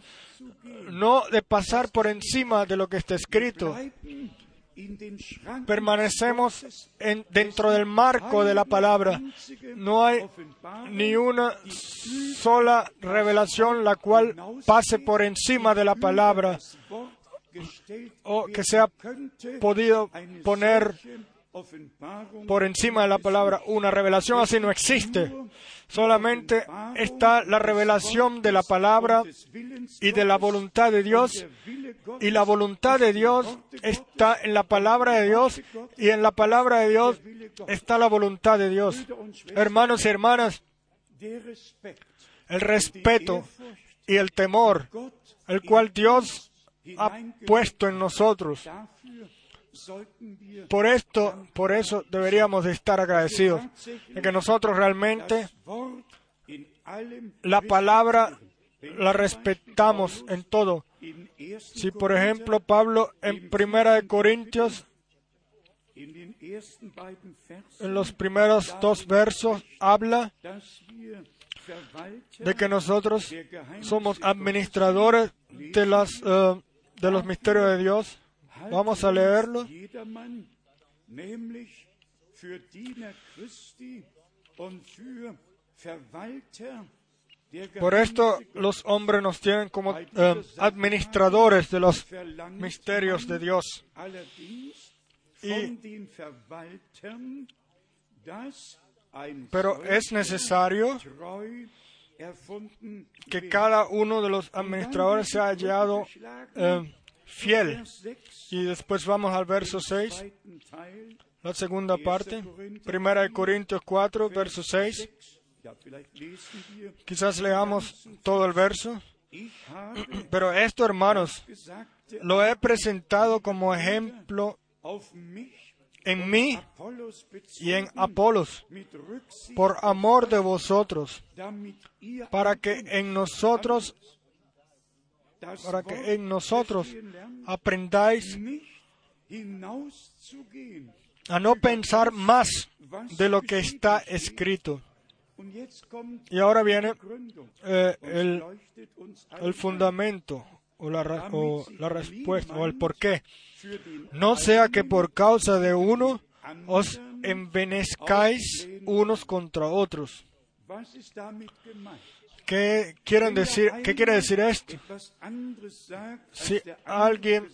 No de pasar por encima de lo que está escrito. Permanecemos en, dentro del marco de la palabra. No hay ni una sola revelación la cual pase por encima de la palabra o que sea podido poner por encima de la palabra una revelación así no existe. Solamente está la revelación de la palabra y de la voluntad de Dios y la voluntad de Dios está en la palabra de Dios y en la palabra de Dios está la voluntad de Dios. Hermanos y hermanas, el respeto y el temor, el cual Dios ha puesto en nosotros. Por esto, por eso deberíamos de estar agradecidos de que nosotros realmente la palabra la respetamos en todo. in 1. Si por ejemplo Pablo en Primera de Corintios en los primeros dos versos habla de que nosotros somos administradores de eh, de los misterios de Dios. Vamos a leerlo. Por esto los hombres nos tienen como eh, administradores de los misterios de Dios. Y- Pero es necesario que cada uno de los administradores sea hallado eh, fiel. Vers 6, Y después vamos al verso 6, zweiten Teil, la segunda parte. Primera de Corintios 4, verso 6. ja, vielleicht lesen wir, Quizás leamos todo el verso. Pero esto, hermanos, lo he presentado como ejemplo en mí y en Apolos, por amor de vosotros, para que en nosotros, para que en nosotros aprendáis a no pensar más de lo que está escrito. Y ahora viene eh, el, el fundamento o la, o la respuesta o el por qué. No sea que por causa de uno os envenezcáis unos contra otros. ¿Qué, quieren decir, ¿Qué quiere decir esto? Si alguien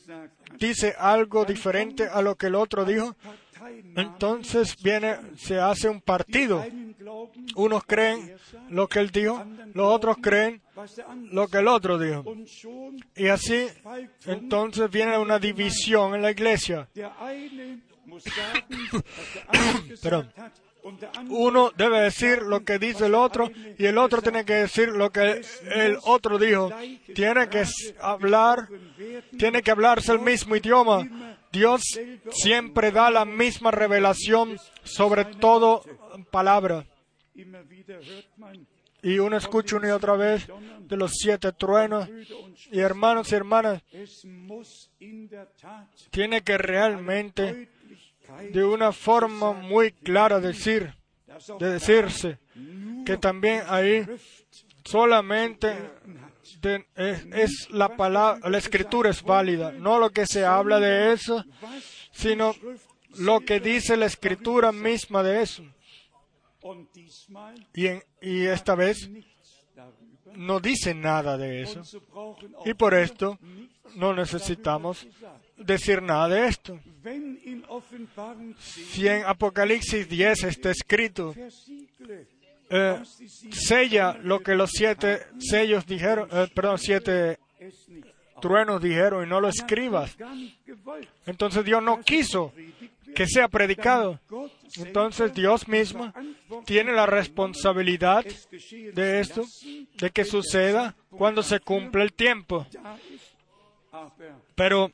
dice algo diferente a lo que el otro dijo, entonces viene, se hace un partido. Unos creen lo que él dijo, los otros creen lo que el otro dijo. Y así, entonces viene una división en la iglesia. Perdón. Uno debe decir lo que dice el otro y el otro tiene que decir lo que el otro dijo. Tiene que hablar, tiene que hablarse el mismo idioma. Dios siempre da la misma revelación sobre todo palabra. Y uno escucha una y otra vez de los siete truenos. Y hermanos y hermanas, tiene que realmente de una forma muy clara decir, de decirse, que también ahí solamente es, es la palabra, la escritura es válida, no lo que se habla de eso, sino lo que dice la escritura misma de eso. Y, en- y esta vez no dice nada de eso. Y por esto no necesitamos. Decir nada de esto. Wenn in Offenbarung 10 Si en Apocalipsis 10 está escrito, eh, sella lo que los siete sellos dijeron, eh, perdón, siete truenos dijeron y no lo escribas. Entonces Dios no quiso que sea predicado. Entonces Dios mismo tiene la responsabilidad de esto, de que suceda cuando se cumple el tiempo. Pero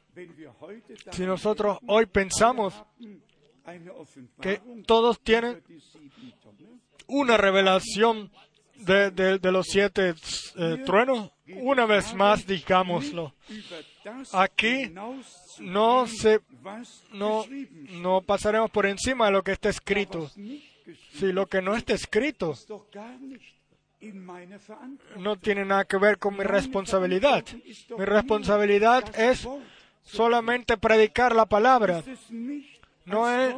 si nosotros hoy pensamos que todos tienen una revelación de, los siete eh, truenos, una vez más digámoslo, Aquí no se no, no pasaremos por encima de lo que está escrito. Si lo que no está escrito no tiene nada que ver con mi responsabilidad. Mi responsabilidad es solamente predicar la palabra. No es-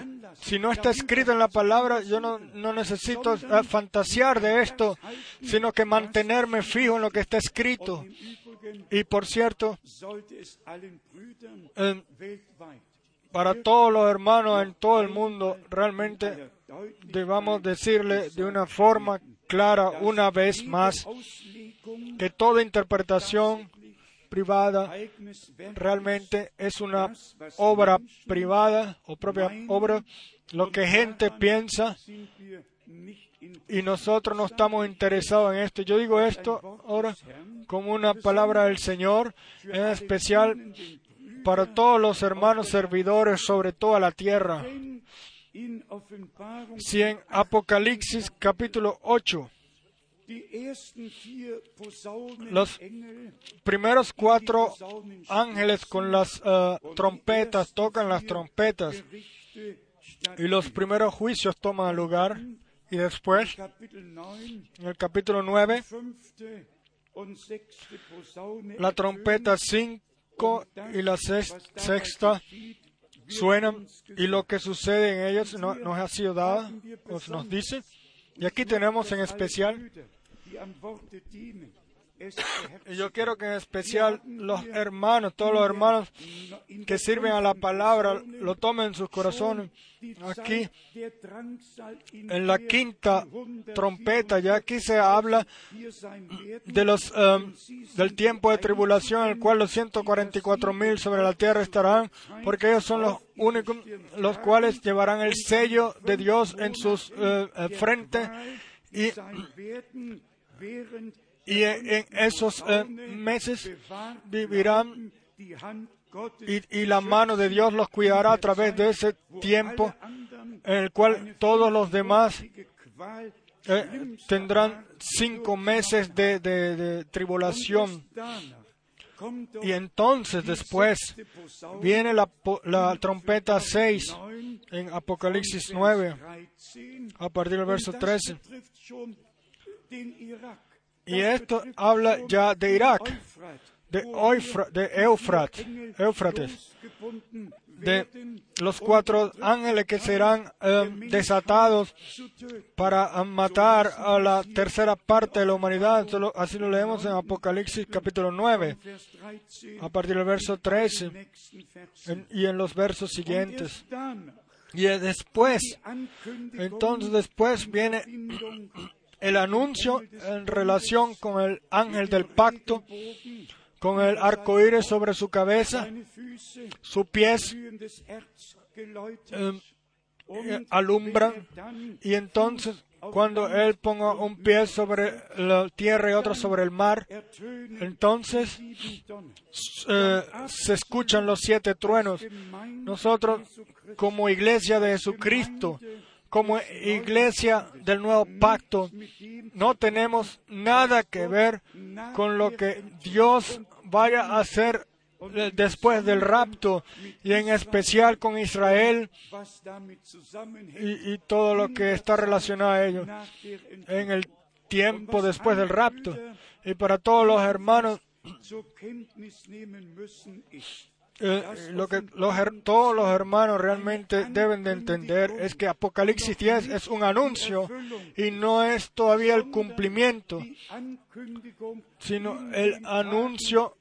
Anlass. Si no está escrito en la palabra, yo no, no necesito eh, fantasear de esto, sino que mantenerme fijo en lo que está escrito. Y por cierto, eh, para todos los hermanos en todo el mundo, realmente debamos decirle de una forma clara una vez más que toda interpretación privada realmente es una obra privada o propia obra, lo que gente piensa y nosotros no estamos interesados en esto. Yo digo esto ahora como una palabra del Señor, en especial para todos los hermanos servidores sobre toda la tierra. Si en Apocalipsis capítulo 8 die ersten vier Posaunen Los primeros cuatro ángeles con las eh, trompetas tocan las trompetas y los primeros juicios toman lugar y después Kapitel 9 en el capítulo 9 fünfte und sechste Posaune la trompeta 5 y la sex- sexta suenan y lo que sucede en ellos no- nos ha sido dado, os nos dice. Y aquí tenemos en especial, y yo quiero que en especial los hermanos, todos los hermanos que sirven a la palabra, lo tomen en sus corazones. Aquí, en la quinta trompeta, ya aquí se habla de los em, del tiempo de tribulación, el cual los 144 mil sobre la tierra estarán, porque ellos son los únicos los cuales llevarán el sello de Dios en sus eh, eh, frente y, y en, esos eh, meses vivirán y, y la mano de Dios los cuidará a través de ese tiempo en el cual todos los demás eh, tendrán cinco meses de, de- tribulación. Y entonces después viene la, la trompeta 6 en Apocalipsis 9, a partir del verso 13. Y esto habla ya de Irak, de, de Eufrat, Éufrates, de los cuatro ángeles que serán eh, desatados para eh, matar a la tercera parte de la humanidad. Así lo leemos en Apocalipsis capítulo 9, a partir del verso 13 en- y en los versos siguientes. Y después, entonces después viene el anuncio en relación con el ángel del pacto, con el arco iris sobre su cabeza, sus pies eh, eh, alumbran, y entonces cuando él ponga un pie sobre la tierra y otro sobre el mar, entonces eh, se escuchan los siete truenos. Nosotros, como iglesia de Jesucristo, como iglesia del nuevo pacto, no tenemos nada que ver con lo que Dios vaya a hacer eh, después del rapto y en especial con Israel y, todo lo que está relacionado a ello en el tiempo después del rapto. Y para todos los hermanos, eh, lo que todos los hermanos realmente deben de entender es que Apocalipsis 10 es un anuncio y no es todavía el cumplimiento, sino el anuncio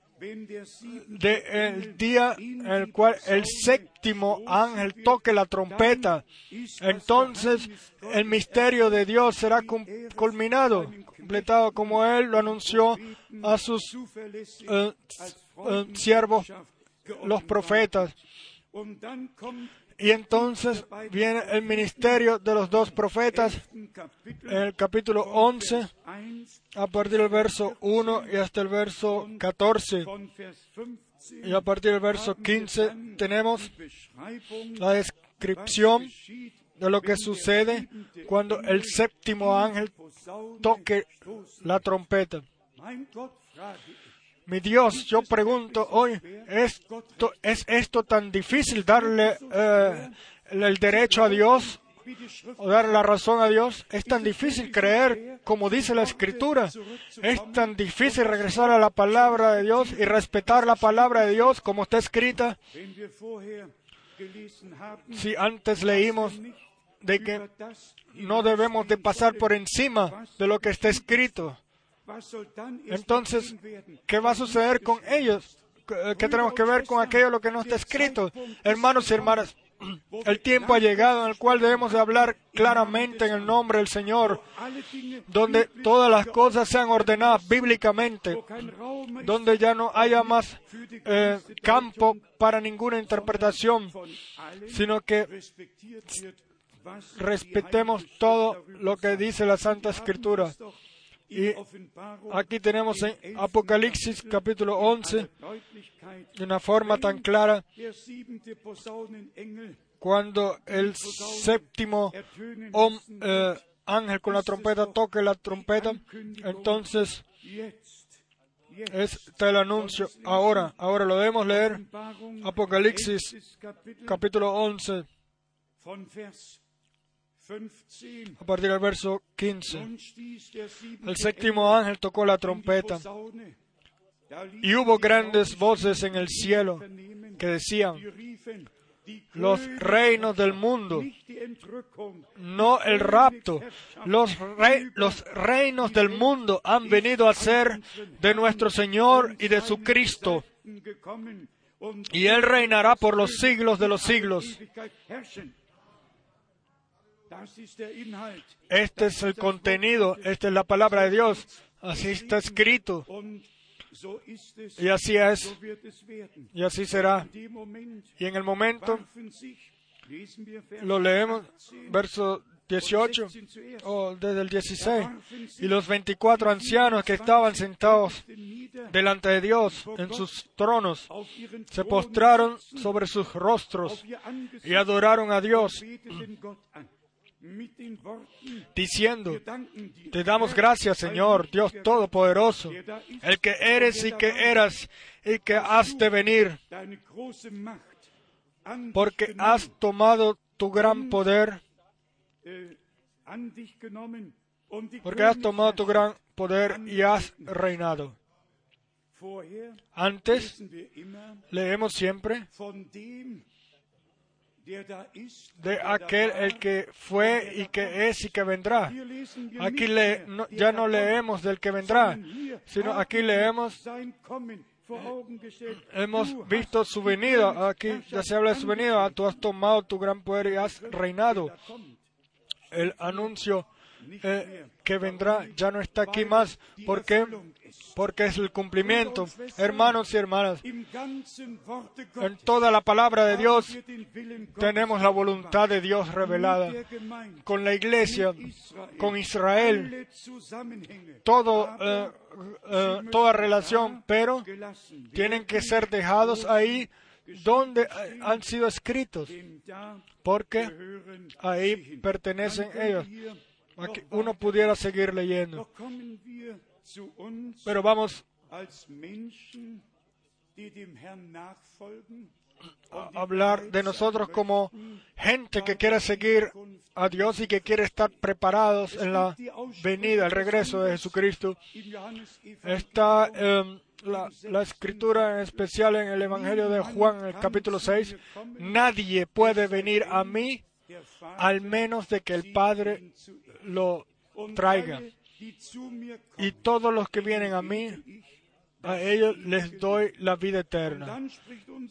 del día en el cual el séptimo ángel toque la trompeta. Entonces el misterio de Dios será culminado, completado como Él lo anunció a sus eh, eh, siervos, los profetas. Y entonces viene el ministerio de los dos profetas en el capítulo 11, a partir del verso 1 y hasta el verso 14. Y a partir del verso 15 tenemos la descripción de lo que sucede cuando el séptimo ángel toque la trompeta. Mi Dios, yo pregunto hoy, ¿esto, ¿es esto tan difícil darle eh, el derecho a Dios o dar la razón a Dios? ¿Es tan difícil creer como dice la Escritura? ¿Es tan difícil regresar a la palabra de Dios y respetar la palabra de Dios como está escrita? Si antes leímos de que no debemos de pasar por encima de lo que está escrito, entonces, ¿qué va a suceder con ellos? ¿Qué tenemos que ver con aquello lo que no está escrito? Hermanos y hermanas, el tiempo ha llegado en el cual debemos de hablar claramente en el nombre del Señor, donde todas las cosas sean ordenadas bíblicamente, donde ya no haya más eh, campo para ninguna interpretación, sino que respetemos todo lo que dice la Santa Escritura. Y aquí tenemos en Apocalipsis capítulo 11, de una forma tan clara, cuando el séptimo eh, ángel con la trompeta toque la trompeta, entonces este el anuncio. Ahora, ahora lo debemos leer. Apocalipsis capítulo 11, a partir del verso 15. El séptimo ángel tocó la trompeta. Y hubo grandes voces en el cielo que decían, los reinos del mundo, no el rapto, los, rey- los reinos del mundo han venido a ser de nuestro Señor y de su Cristo, y Él reinará por los siglos de los siglos. Este es el contenido, esta es la palabra de Dios, así está escrito, y así es, y así será. Y en el momento, lo leemos, verso 18, o desde el 16, y los 24 ancianos que estaban sentados delante de Dios en sus tronos se postraron sobre sus rostros y adoraron a Dios, diciendo, te damos gracias, Señor, Dios Todopoderoso, el que eres y que eras y que has de venir, porque has tomado tu gran poder, porque has tomado tu gran poder y has reinado. Antes leemos siempre de aquel el que fue y que es y que vendrá. Aquí le- ya no leemos del que vendrá, sino aquí leemos, hemos visto su venida. Aquí ya se habla de su venida. Tú has tomado tu gran poder y has reinado. El anuncio eh, que vendrá ya no está aquí más. ¿Por qué? Porque es el cumplimiento. Hermanos y hermanas, en toda la palabra de Dios tenemos la voluntad de Dios revelada. Con la iglesia, con Israel, todo, eh, eh, toda relación, pero tienen que ser dejados ahí dónde eh, han sido escritos, porque ahí pertenecen ellos. Aquí uno pudiera seguir leyendo, Pero vamos a hablar de nosotros como gente que quiere seguir a Dios y que quiere estar preparados en la venida, el regreso de Jesucristo. Está eh, la, la escritura en especial en el Evangelio de Juan, en el capítulo 6. Nadie puede venir a mí al menos de que el Padre lo traiga. Y todos los que vienen a mí, a ellos les doy la vida eterna.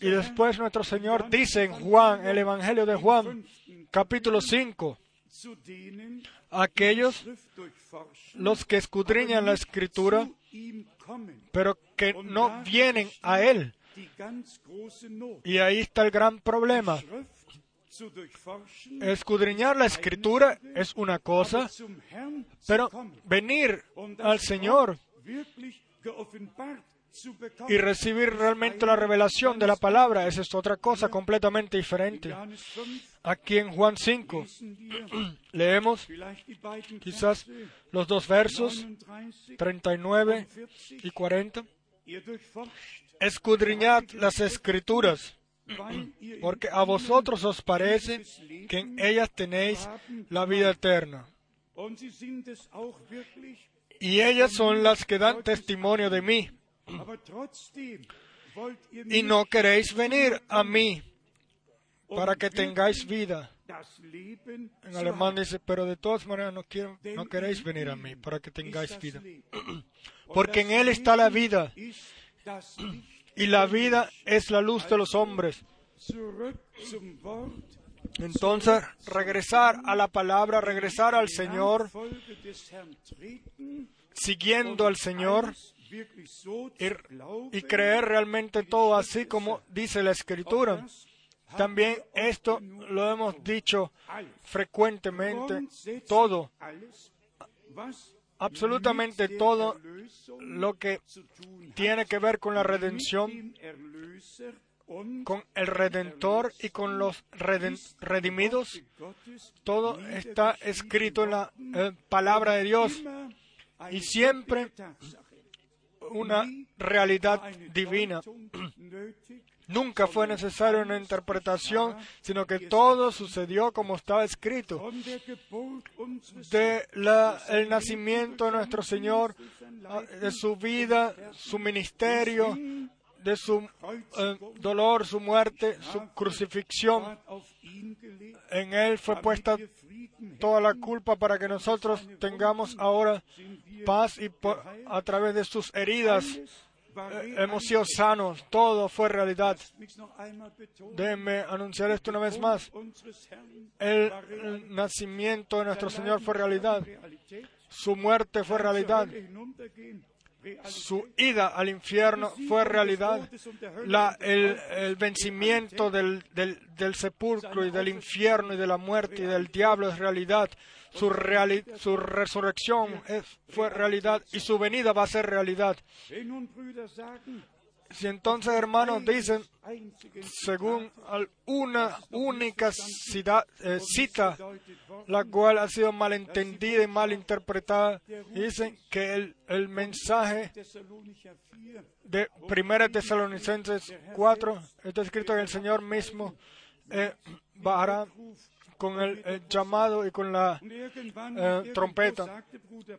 Y después nuestro Señor dice en Juan, el Evangelio de Juan, capítulo 5, Herr zu denen, aquellos los que escudriñan la escritura, pero que no vienen a Él. Y ahí está el gran problema. Escudriñar la escritura es una cosa, pero venir al Señor y recibir realmente la revelación de la palabra, es otra cosa completamente diferente. Johannes 5 Aquí en Juan 5 lesen wir leemos quizás los dos versos 39 39 und 40. y 40. Ihr durchforscht, Escudriñad las escrituras, porque a vosotros os parece que en ellas tenéis la vida eterna. Y ellas son las que dan testimonio de mí. Y no queréis venir a mí para que tengáis vida. En alemán dice, pero de todas maneras no, no queréis venir a mí para que tengáis vida. Porque en Él está la vida y la vida es la luz de los hombres. Entonces, regresar a la palabra, regresar al Señor, siguiendo al Señor y, creer realmente todo así como dice la Escritura. También esto lo hemos dicho frecuentemente, todo, absolutamente todo lo que tiene que ver con la redención, con el Redentor y con los redimidos, todo está escrito en la eh, palabra de Dios, y siempre una realidad divina. Nunca fue necesaria una interpretación, sino que todo sucedió como estaba escrito. De la- el nacimiento de nuestro Señor, ah, de su vida, su ministerio, de su eh, dolor, su muerte, su crucifixión. En Él fue puesta toda la culpa para que nosotros tengamos ahora paz y a través de sus heridas hemos sido sanos. Todo fue realidad. Déjenme anunciar esto una vez más. El, nacimiento de nuestro Señor fue realidad. Su muerte fue realidad. Su ida al infierno fue realidad. La- el, el vencimiento del, del- del sepulcro y del infierno y de la muerte y del diablo es realidad. Su, reali- su resurrección es- fue realidad y su venida va a ser realidad. Si entonces, hermanos, dicen, según una única cita, eh, cita, la cual ha sido malentendida y mal interpretada, dicen que el, el mensaje de 1 Tesalonicenses 4 está escrito que el Señor mismo eh, bajará con el, llamado y con la eh, trompeta.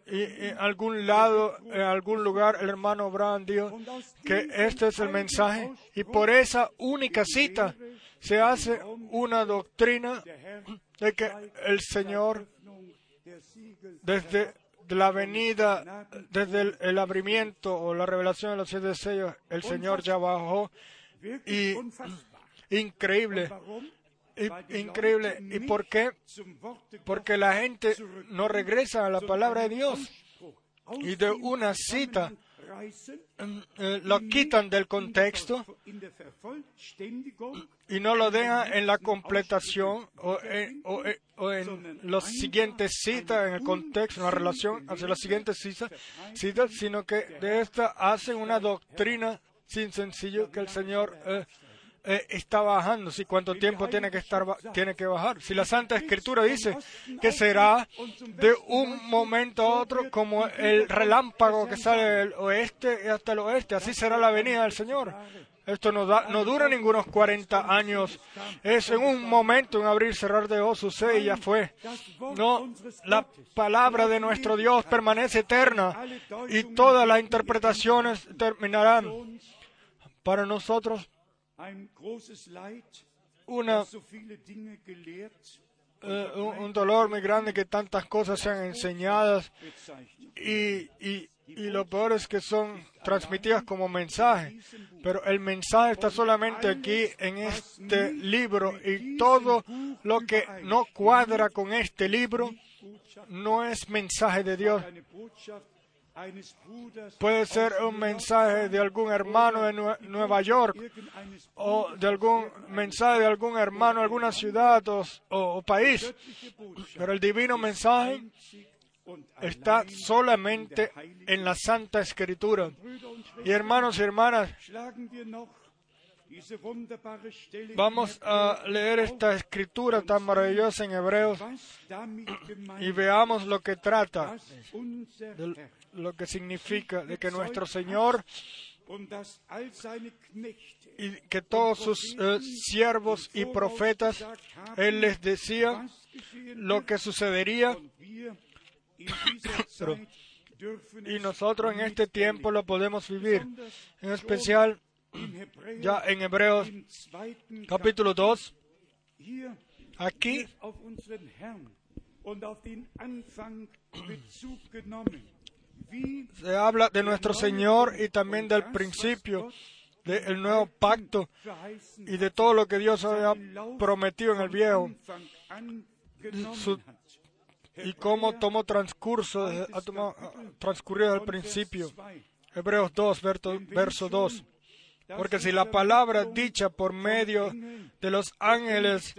y en algún lado, en algún lugar, el hermano Abraham dijo que este es el mensaje y por esa única cita se hace una doctrina de que el Señor desde la venida, desde el, el abrimiento o la revelación de los siete sellos, el Señor ya bajó y increíble, y- increíble. ¿Y por qué? Porque la gente no regresa a la palabra de Dios y de una cita mm, eh, lo quitan del contexto y no lo dejan en la completación o en, o en- o en los siguientes citas, en el contexto, en la relación hacia las siguientes citas, citas, sino que de esta hacen una doctrina sin sencillo que el Señor eh, eh, está bajando, si cuánto tiempo tiene que estar tiene que bajar. Si la Santa Escritura dice que será de un momento a otro como el relámpago que sale del oeste hasta el oeste, así será la venida del Señor. Esto no, da, no dura ningunos 40 años. Es en un momento, un abrir cerrar de ojos, sucede y ya fue. No, la palabra de nuestro Dios permanece eterna y todas las interpretaciones terminarán. Para nosotros, una, eh, un, dolor muy grande que tantas cosas sean enseñadas y, y, y lo peor es que son transmitidas como mensaje. Pero el mensaje está solamente aquí en este libro y todo lo que no cuadra con este libro no es mensaje de Dios. Puede ser un mensaje de algún hermano Nue- Nueva York o de algún mensaje de algún hermano de alguna ciudad o, país. Pero el divino mensaje está solamente en la Santa Escritura. Y hermanos y hermanas, vamos a leer esta escritura tan maravillosa en Hebreos y veamos lo que trata, de lo que significa de que nuestro Señor y que todos sus eh, siervos y profetas, Él les decía lo que sucedería. Pero- y nosotros en este tiempo lo podemos vivir. En especial ya en Hebreos capítulo 2, Hier aquí se habla de nuestro Señor y también del principio del nuevo pacto y de todo lo que Dios había prometido en el viejo y cómo tomó transcurso, ha tomado- transcurrido el principio. Hebreos 2, verso, verso 2. Porque si la palabra dicha por medio de los ángeles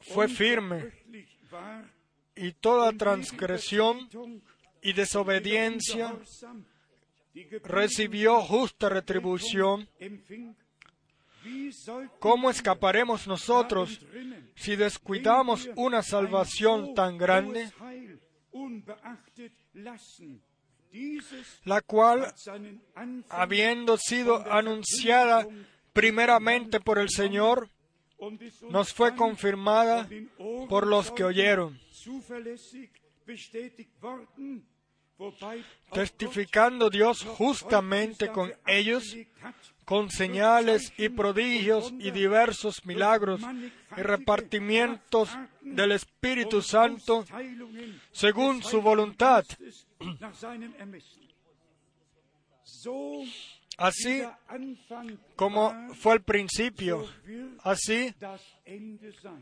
fue firme. Y toda transgresión y desobediencia recibió justa retribución, ¿cómo escaparemos nosotros si descuidamos una salvación tan grande, la cual, habiendo sido anunciada primeramente por el Señor, nos fue confirmada por los que oyeron, testificando Dios justamente con ellos, con señales y prodigios y diversos milagros y repartimientos del Espíritu Santo según su voluntad. Así como fue el principio, así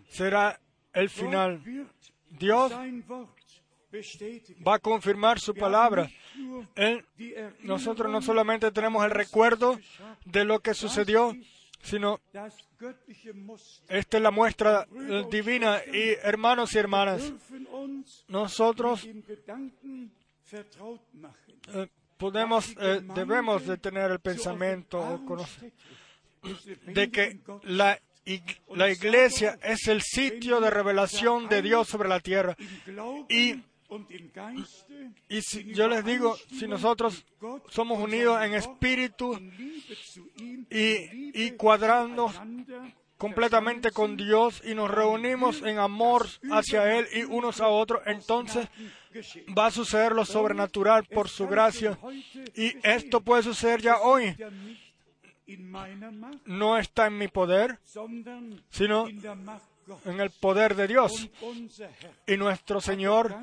será el final. Dios va a confirmar su palabra. Nosotros no solamente tenemos el recuerdo de lo que sucedió, sino esta es la muestra eh, divina. Y hermanos y hermanas, nosotros eh, podemos, eh, debemos de tener el pensamiento o conocer de que la, la iglesia es el sitio de revelación de Dios sobre la tierra. Y, y si yo les digo, si nosotros somos unidos en espíritu y, y cuadrando completamente con Dios y nos reunimos en amor hacia Él y unos a otros, entonces va a suceder lo sobrenatural por su gracia. Y esto puede suceder ya hoy. No está en mi poder, sino en el poder de Dios. Y nuestro Señor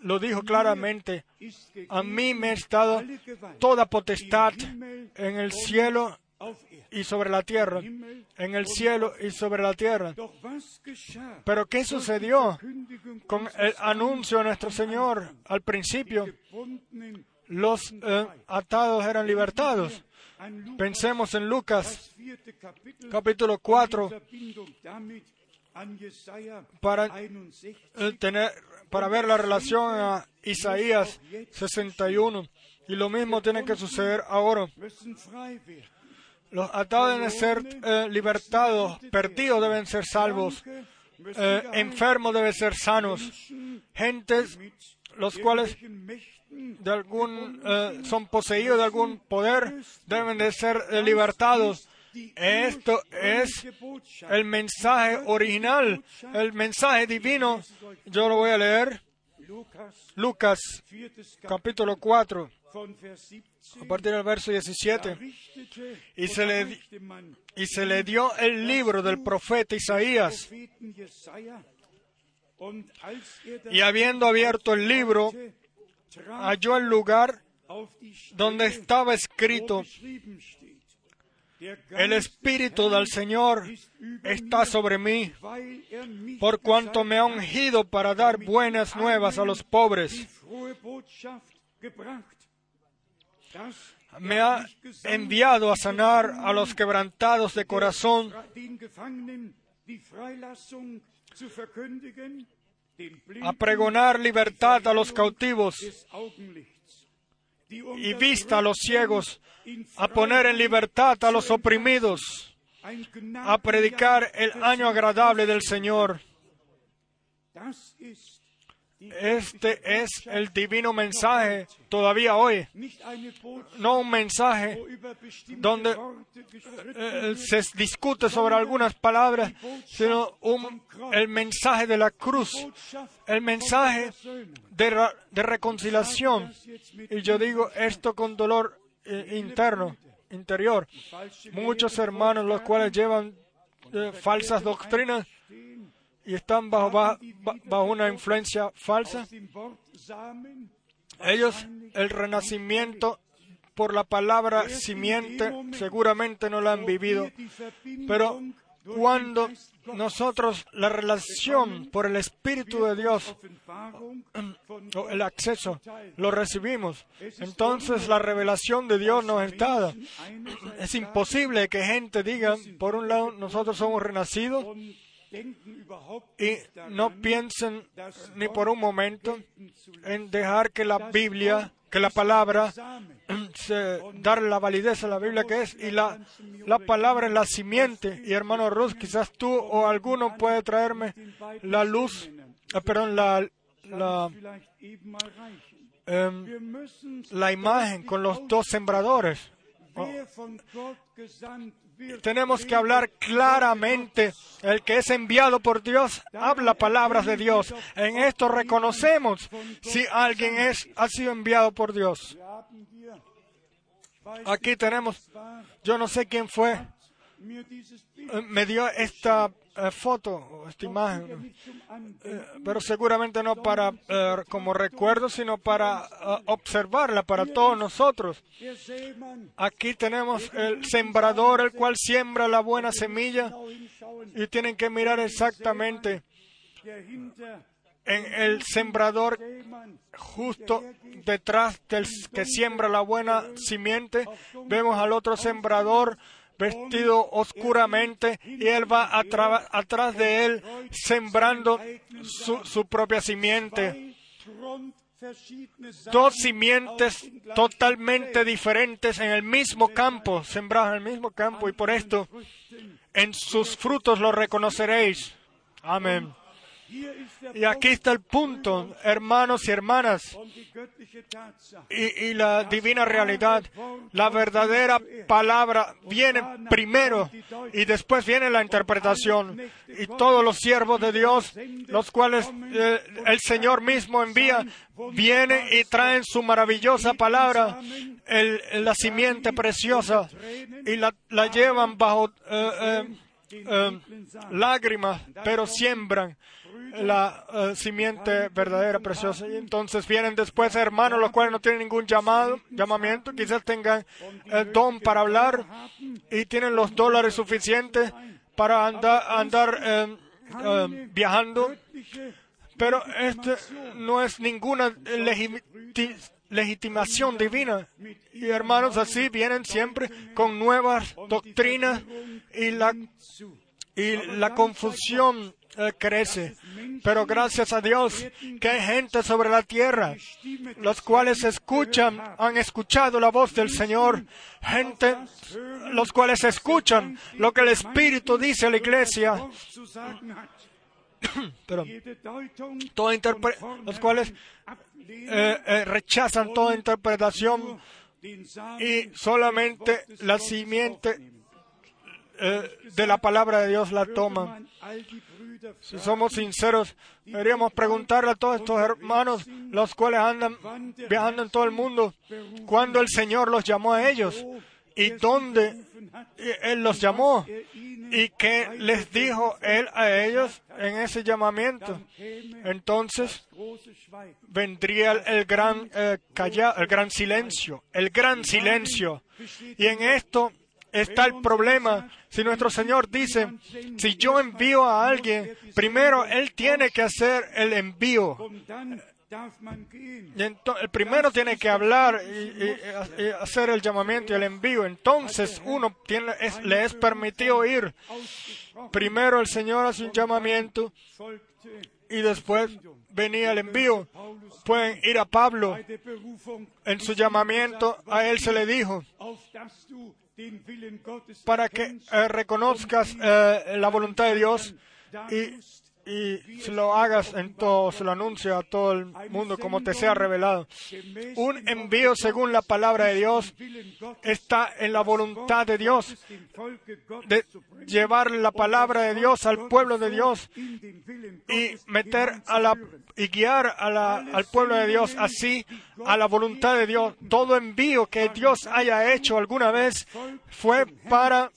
lo dijo claramente, a mí me es dado toda potestad en el cielo y sobre la tierra, en el cielo y sobre la tierra. Pero ¿qué sucedió con el anuncio de nuestro Señor al principio? Los eh, atados eran libertados. Pensemos en Lucas capítulo 4 para eh, tener para ver la relación a Isaías 61 y lo mismo tiene que suceder ahora. Los atados deben ser eh, libertados, perdidos deben ser salvos, eh, enfermos deben ser sanos, gentes los cuales de algún eh, son poseídos de algún poder deben de ser eh, libertados. Esto es el mensaje original, el mensaje divino. Yo lo voy a leer. Lucas capítulo 4, a partir del verso 17. Y se, le, y se le dio el libro del profeta Isaías. Y habiendo abierto el libro, halló el lugar donde estaba escrito, el Espíritu del Señor está sobre mí, por cuanto me ha ungido para dar buenas nuevas a los pobres. Me ha enviado a sanar a los quebrantados de corazón, a pregonar libertad a los cautivos y vista a los ciegos, a poner en libertad a los oprimidos, a predicar el año agradable del Señor. Este es el divino mensaje todavía hoy. No un mensaje donde eh, se discute sobre algunas palabras, sino un, el mensaje de la cruz, el mensaje de, de reconciliación. Y yo digo esto con dolor eh, interno, interior. Muchos hermanos los cuales llevan eh, falsas doctrinas y están bajo, una influencia falsa. Ellos, el renacimiento por la palabra simiente, seguramente no lo han vivido, pero cuando nosotros la relación por el Espíritu de Dios, o el acceso, lo recibimos, entonces la revelación de Dios nos está Es imposible que gente diga, por un lado, nosotros somos renacidos, y no piensen ni por un momento en dejar que la Biblia, que la palabra, se, dar la validez a la Biblia que es, y la, la palabra es la simiente. Y hermano Ruth, quizás tú o alguno puede traerme la luz, eh, perdón, la, la, em, la imagen con los dos sembradores. Oh, tenemos que hablar claramente. El que es enviado por Dios habla palabras de Dios. En esto reconocemos si alguien es, ha sido enviado por Dios. Aquí tenemos, yo no sé quién fue, me dio esta eh, foto, esta imagen, eh, pero seguramente no para como recuerdo, sino para observarla para todos nosotros. Aquí tenemos el sembrador, el cual siembra la buena semilla, y tienen que mirar exactamente en el sembrador justo detrás del que siembra la buena simiente, vemos al otro sembrador vestido oscuramente y él va atrás de él sembrando su, propia simiente. Dos simientes totalmente diferentes en el mismo campo, sembrados en el mismo campo y por esto en sus frutos lo reconoceréis. Amén. Y aquí está el punto, hermanos y hermanas, y, la divina realidad. La verdadera palabra viene primero y después viene la interpretación. Y todos los siervos de Dios, los cuales eh, el Señor mismo envía, vienen y traen su maravillosa palabra, la simiente preciosa, y la, llevan bajo eh, eh, lágrimas, pero siembran la eh, simiente verdadera, preciosa. Entonces vienen después hermanos, los cuales no tienen ningún llamado, llamamiento, quizás tengan don para hablar y tienen los dólares suficientes para andar, andar eh, eh, viajando. Pero este no es ninguna legitimación divina. Y hermanos así vienen siempre con nuevas doctrinas y la, y la confusión eh, crece. Pero gracias a Dios que hay gente sobre la tierra, los cuales escuchan, han escuchado la voz del Señor. Gente, los cuales escuchan lo que el Espíritu dice a la iglesia. Pero interpre- los cuales eh, eh, rechazan toda interpretación y solamente la simiente eh, de la palabra de Dios la toman. Si somos sinceros, deberíamos preguntarle a todos estos hermanos, los cuales andan viajando en todo el mundo, cuándo el Señor los llamó a ellos y dónde Él los llamó y qué les dijo Él a ellos en ese llamamiento. Entonces vendría el, gran eh, calla- el gran silencio, el gran silencio. Y en esto está el problema. Si nuestro Señor dice, si yo envío a alguien, primero Él tiene que hacer el envío. El primero tiene que hablar y, y- y hacer el llamamiento y el envío. Entonces uno tiene, es- le es permitido ir. Primero el Señor hace un llamamiento y después venía el envío. Pueden ir a Pablo. En su llamamiento a él se le dijo, para que eh, reconozcas eh, la voluntad de Dios y, y se lo hagas en todo, se lo anuncia a todo el mundo como te sea revelado. Un envío según la palabra de Dios está en la voluntad de Dios de llevar la palabra de Dios al pueblo de Dios y meter a la y guiar a la- al pueblo de Dios así a la voluntad de Dios. Todo envío que Dios haya hecho alguna vez fue para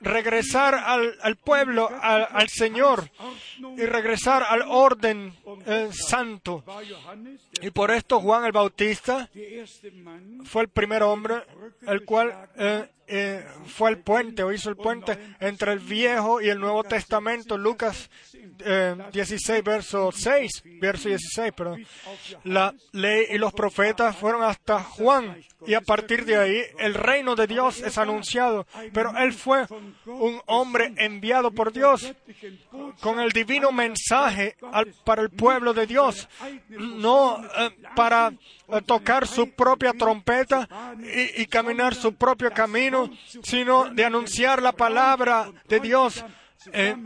regresar al, pueblo, al, Señor regresar al orden eh, santo. Y por esto Juan el Bautista fue el primer hombre el cual eh, eh, fue el puente o hizo el puente entre el Viejo y el Nuevo Testamento. Lucas eh, 16, verso 6, verso 16, perdón. La ley y los profetas fueron hasta Juan y a partir de ahí el reino de Dios es anunciado. Pero él fue un hombre enviado por Dios con el divino mensaje al- para el pueblo de Dios, no eh, para eh, tocar su propia trompeta y, y caminar su propio camino, sino de anunciar la palabra de Dios eh,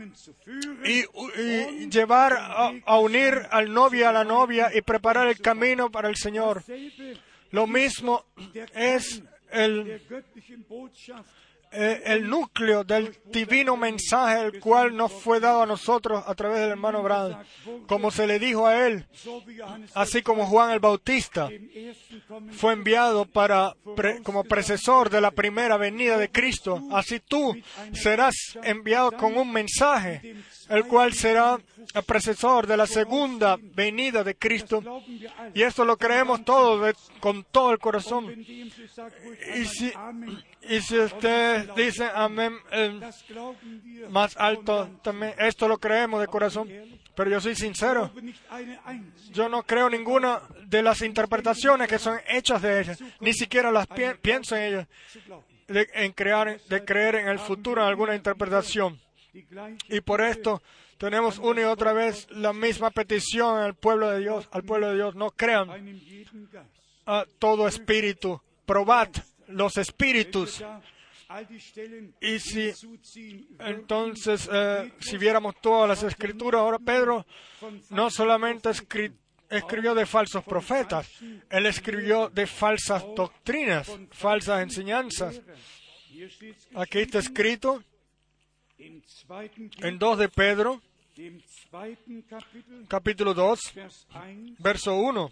y, llevar a, unir al novio a la novia y preparar el camino para el Señor. Lo mismo es el, eh, el núcleo del divino mensaje el cual nos fue dado a nosotros a través del hermano Brad, como se le dijo a él, así como Juan el Bautista fue enviado para pre- como precesor de la primera venida de Cristo, así tú serás enviado con un mensaje, el cual será precesor de la segunda venida de Cristo. Y esto lo creemos todos con todo el corazón. Y si, y si usted dice amén eh, más alto también, esto lo creemos de corazón. Pero yo soy sincero, yo no creo ninguna de las interpretaciones que son hechas de ellas, ni siquiera las pi- pienso en ellas, de, en crear, de creer en el futuro en alguna interpretación. Y por esto tenemos una y otra vez la misma petición al pueblo de Dios, al pueblo de Dios, no crean a todo espíritu, probad los espíritus. Y si entonces, eh, si viéramos todas las escrituras, ahora Pedro no solamente escri- escribió de falsos profetas, él escribió de falsas doctrinas, falsas enseñanzas. Aquí está escrito en 2 de Pedro, capítulo 2, verso 1,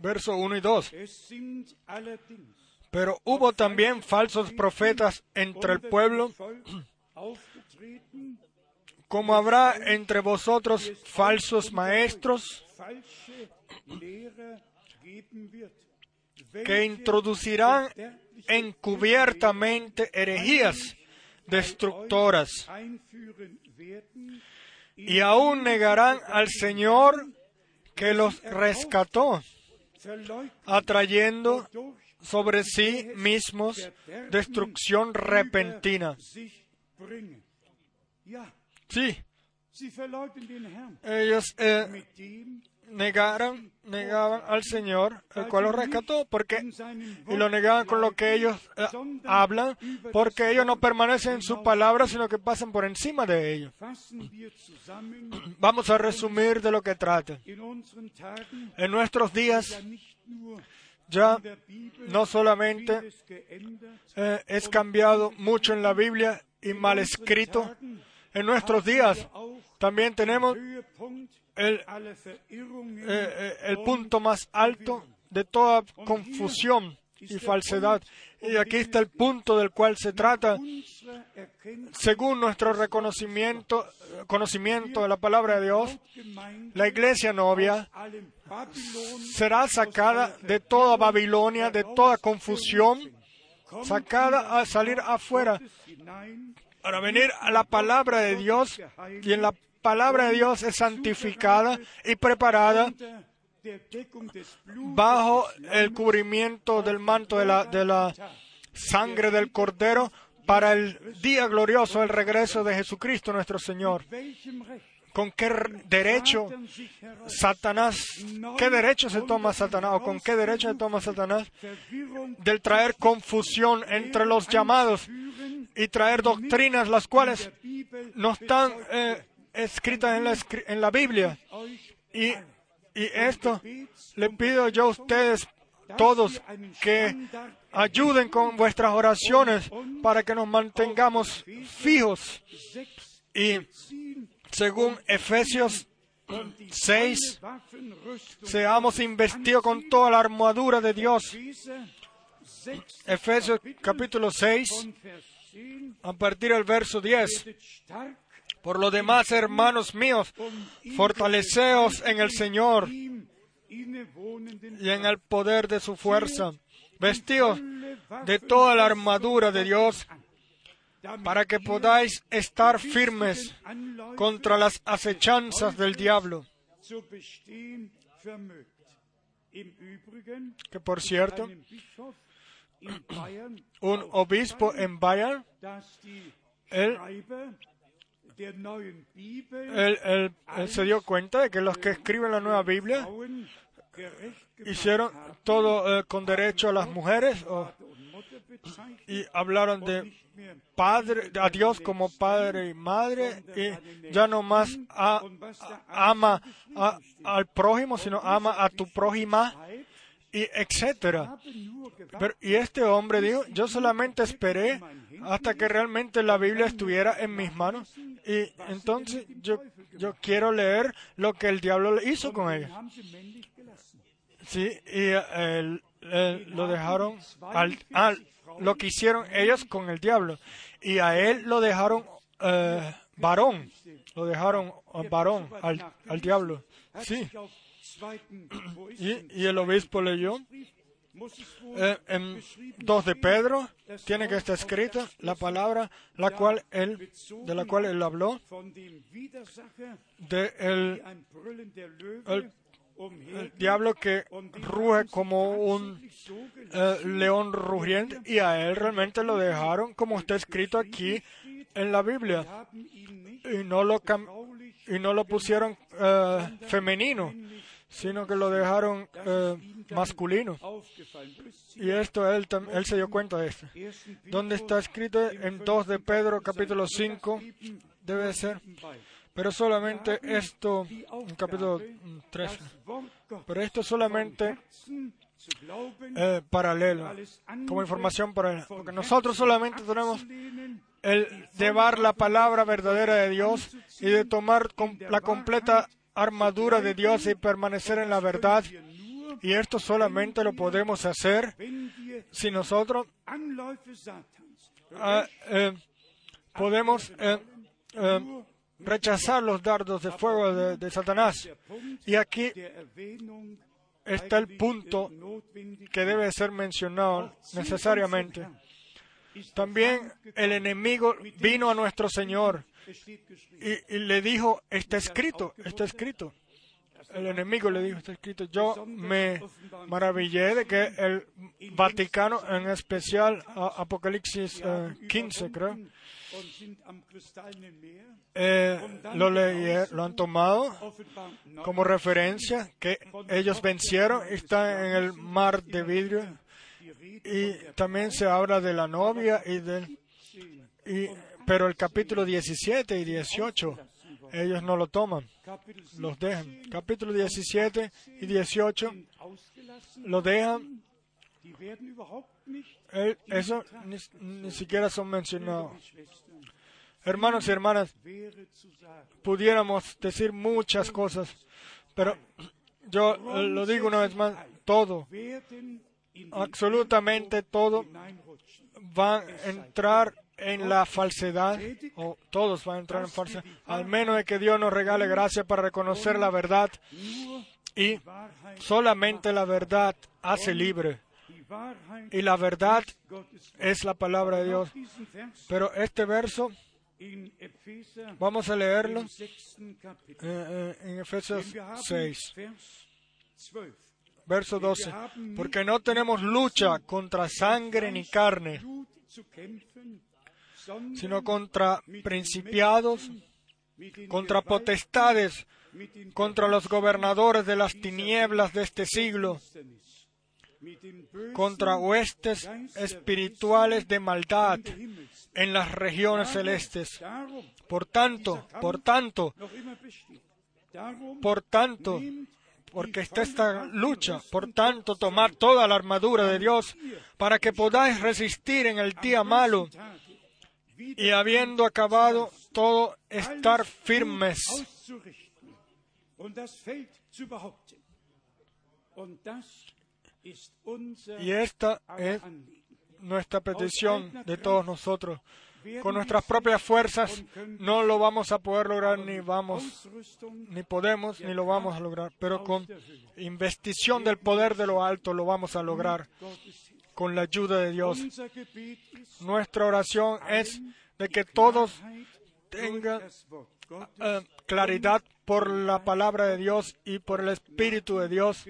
verso 1 y 2. Pero hubo también falsos profetas entre el pueblo, como habrá entre vosotros falsos maestros que introducirán encubiertamente herejías destructoras. Y aún negarán al Señor que los rescató, atrayendo sobre sí mismos destrucción repentina. Sí, ellos eh, negaron, negaban al Señor, el cual los rescató, porque y lo negaban con lo que ellos eh, hablan, porque ellos no permanecen en su palabra, sino que pasan por encima de ellos. Vamos a resumir de lo que trata. En nuestros días ya no solamente eh, es cambiado mucho en la Biblia y mal escrito. En nuestros días también tenemos el, eh, eh, el punto más alto de toda confusión y falsedad. Y aquí está el punto del cual se trata según nuestro reconocimiento conocimiento de la palabra de Dios, la iglesia novia será sacada de toda Babilonia, de toda confusión, sacada a salir afuera para venir a la palabra de Dios y en la palabra de Dios es santificada y preparada bajo el cubrimiento del manto de la, de la sangre del Cordero para el día glorioso, el regreso de Jesucristo nuestro Señor. ¿Con qué derecho Satanás, qué derecho se toma Satanás o con qué derecho se toma Satanás del traer confusión entre los llamados y traer doctrinas las cuales no están eh, escritas en la, en la Biblia. Y, y esto le pido yo a ustedes todos que ayuden con vuestras oraciones para que nos mantengamos fijos. Y según Efesios und die 6, volle Waffenrüstung seamos investidos con toda la armadura de Dios. Epheser 6 Efesios capítulo 6, von Vers 10 a partir del verso 10. Por lo demás, hermanos míos, fortaleceos en el Señor y en el poder de su fuerza. Vestidos de toda la armadura de Dios para que podáis estar firmes contra las acechanzas del diablo. Que por cierto, un obispo en Bayern, él, él- él- él se dio cuenta de que los que escriben la nueva Biblia hicieron todo eh, con derecho a las mujeres o- y hablaron de padre, a Dios como padre y madre y ya no más a- a- ama a- al prójimo, sino ama a tu prójima y etcétera. Pero, y este hombre dijo, yo solamente esperé hasta que realmente la Biblia estuviera en mis manos y entonces yo, yo quiero leer lo que el diablo hizo con ella. Sí, y eh, el- lo dejaron al, al- lo que hicieron ellos con el diablo y a él lo dejaron eh, varón, lo dejaron eh, varón al, al diablo. Sí, y, el obispo leyó eh, en geschrieben 2 de Pedro tiene que estar escrita la palabra la cual él de la cual él habló de el, diablo que ruge como un eh, león rugiente y a él realmente lo dejaron como está escrito aquí en la Biblia y no lo y no lo pusieron eh, femenino sino que lo dejaron eh, masculino. Y esto él él se dio cuenta de esto. Donde está escrito en 2 de Pedro capítulo 5 debe ser pero solamente esto en capítulo 3 das Wort Gottes pero esto solamente eh, paralelo como información paralela porque nosotros solamente tenemos el llevar la palabra verdadera de Dios y de tomar la completa armadura de Dios y permanecer en la verdad. Y esto solamente lo podemos hacer si nosotros ah, eh, podemos eh, eh, rechazar los dardos de fuego de, Satanás. Y aquí está el punto que debe ser mencionado necesariamente. También el enemigo vino a nuestro Señor. Y, y le dijo, está escrito, está escrito. el enemigo le dijo, está escrito, yo me maravillé de que el Vaticano, en especial a- Apocalipsis eh, 15, creo, eh, lo, leí- lo han tomado como referencia, que ellos vencieron están en el mar de vidrio. Y también se habla de la novia y del... Y, pero el capítulo 17 y 18, ellos no lo toman, los dejan. Capítulo 17 y 18 sind ausgelassen. lo dejan, eh, eso ni, ni siquiera son mencionados. Hermanos y hermanas, pudiéramos decir muchas cosas, pero yo lo digo una vez más, todo, absolutamente todo van a entrar en la falsedad, o todos van a entrar en falsedad, al menos de que Dios nos regale gracia para reconocer la verdad y solamente la verdad hace libre. Y la verdad es la palabra de Dios. Pero este verso, vamos a leerlo eh, eh, en Efesios Denn wir haben 6, Vers 12. verso 12. Porque no tenemos lucha contra sangre ni carne, sino contra principiados, contra potestades, contra los gobernadores de las tinieblas de este siglo, contra huestes espirituales de maldad en las regiones celestes. Por tanto, por tanto, por tanto, porque está esta lucha, por tanto, tomad toda la armadura de Dios para que podáis resistir en el día malo y habiendo acabado todo, estar firmes. Y esta es nuestra petición de todos nosotros. Con nuestras propias fuerzas no lo vamos a poder lograr ni vamos ni podemos ni lo vamos a lograr, pero con investición del poder de lo alto lo vamos a lograr. Con la ayuda de Dios. Nuestra oración es de que todos tengan eh, claridad por la palabra de Dios y por el Espíritu de Dios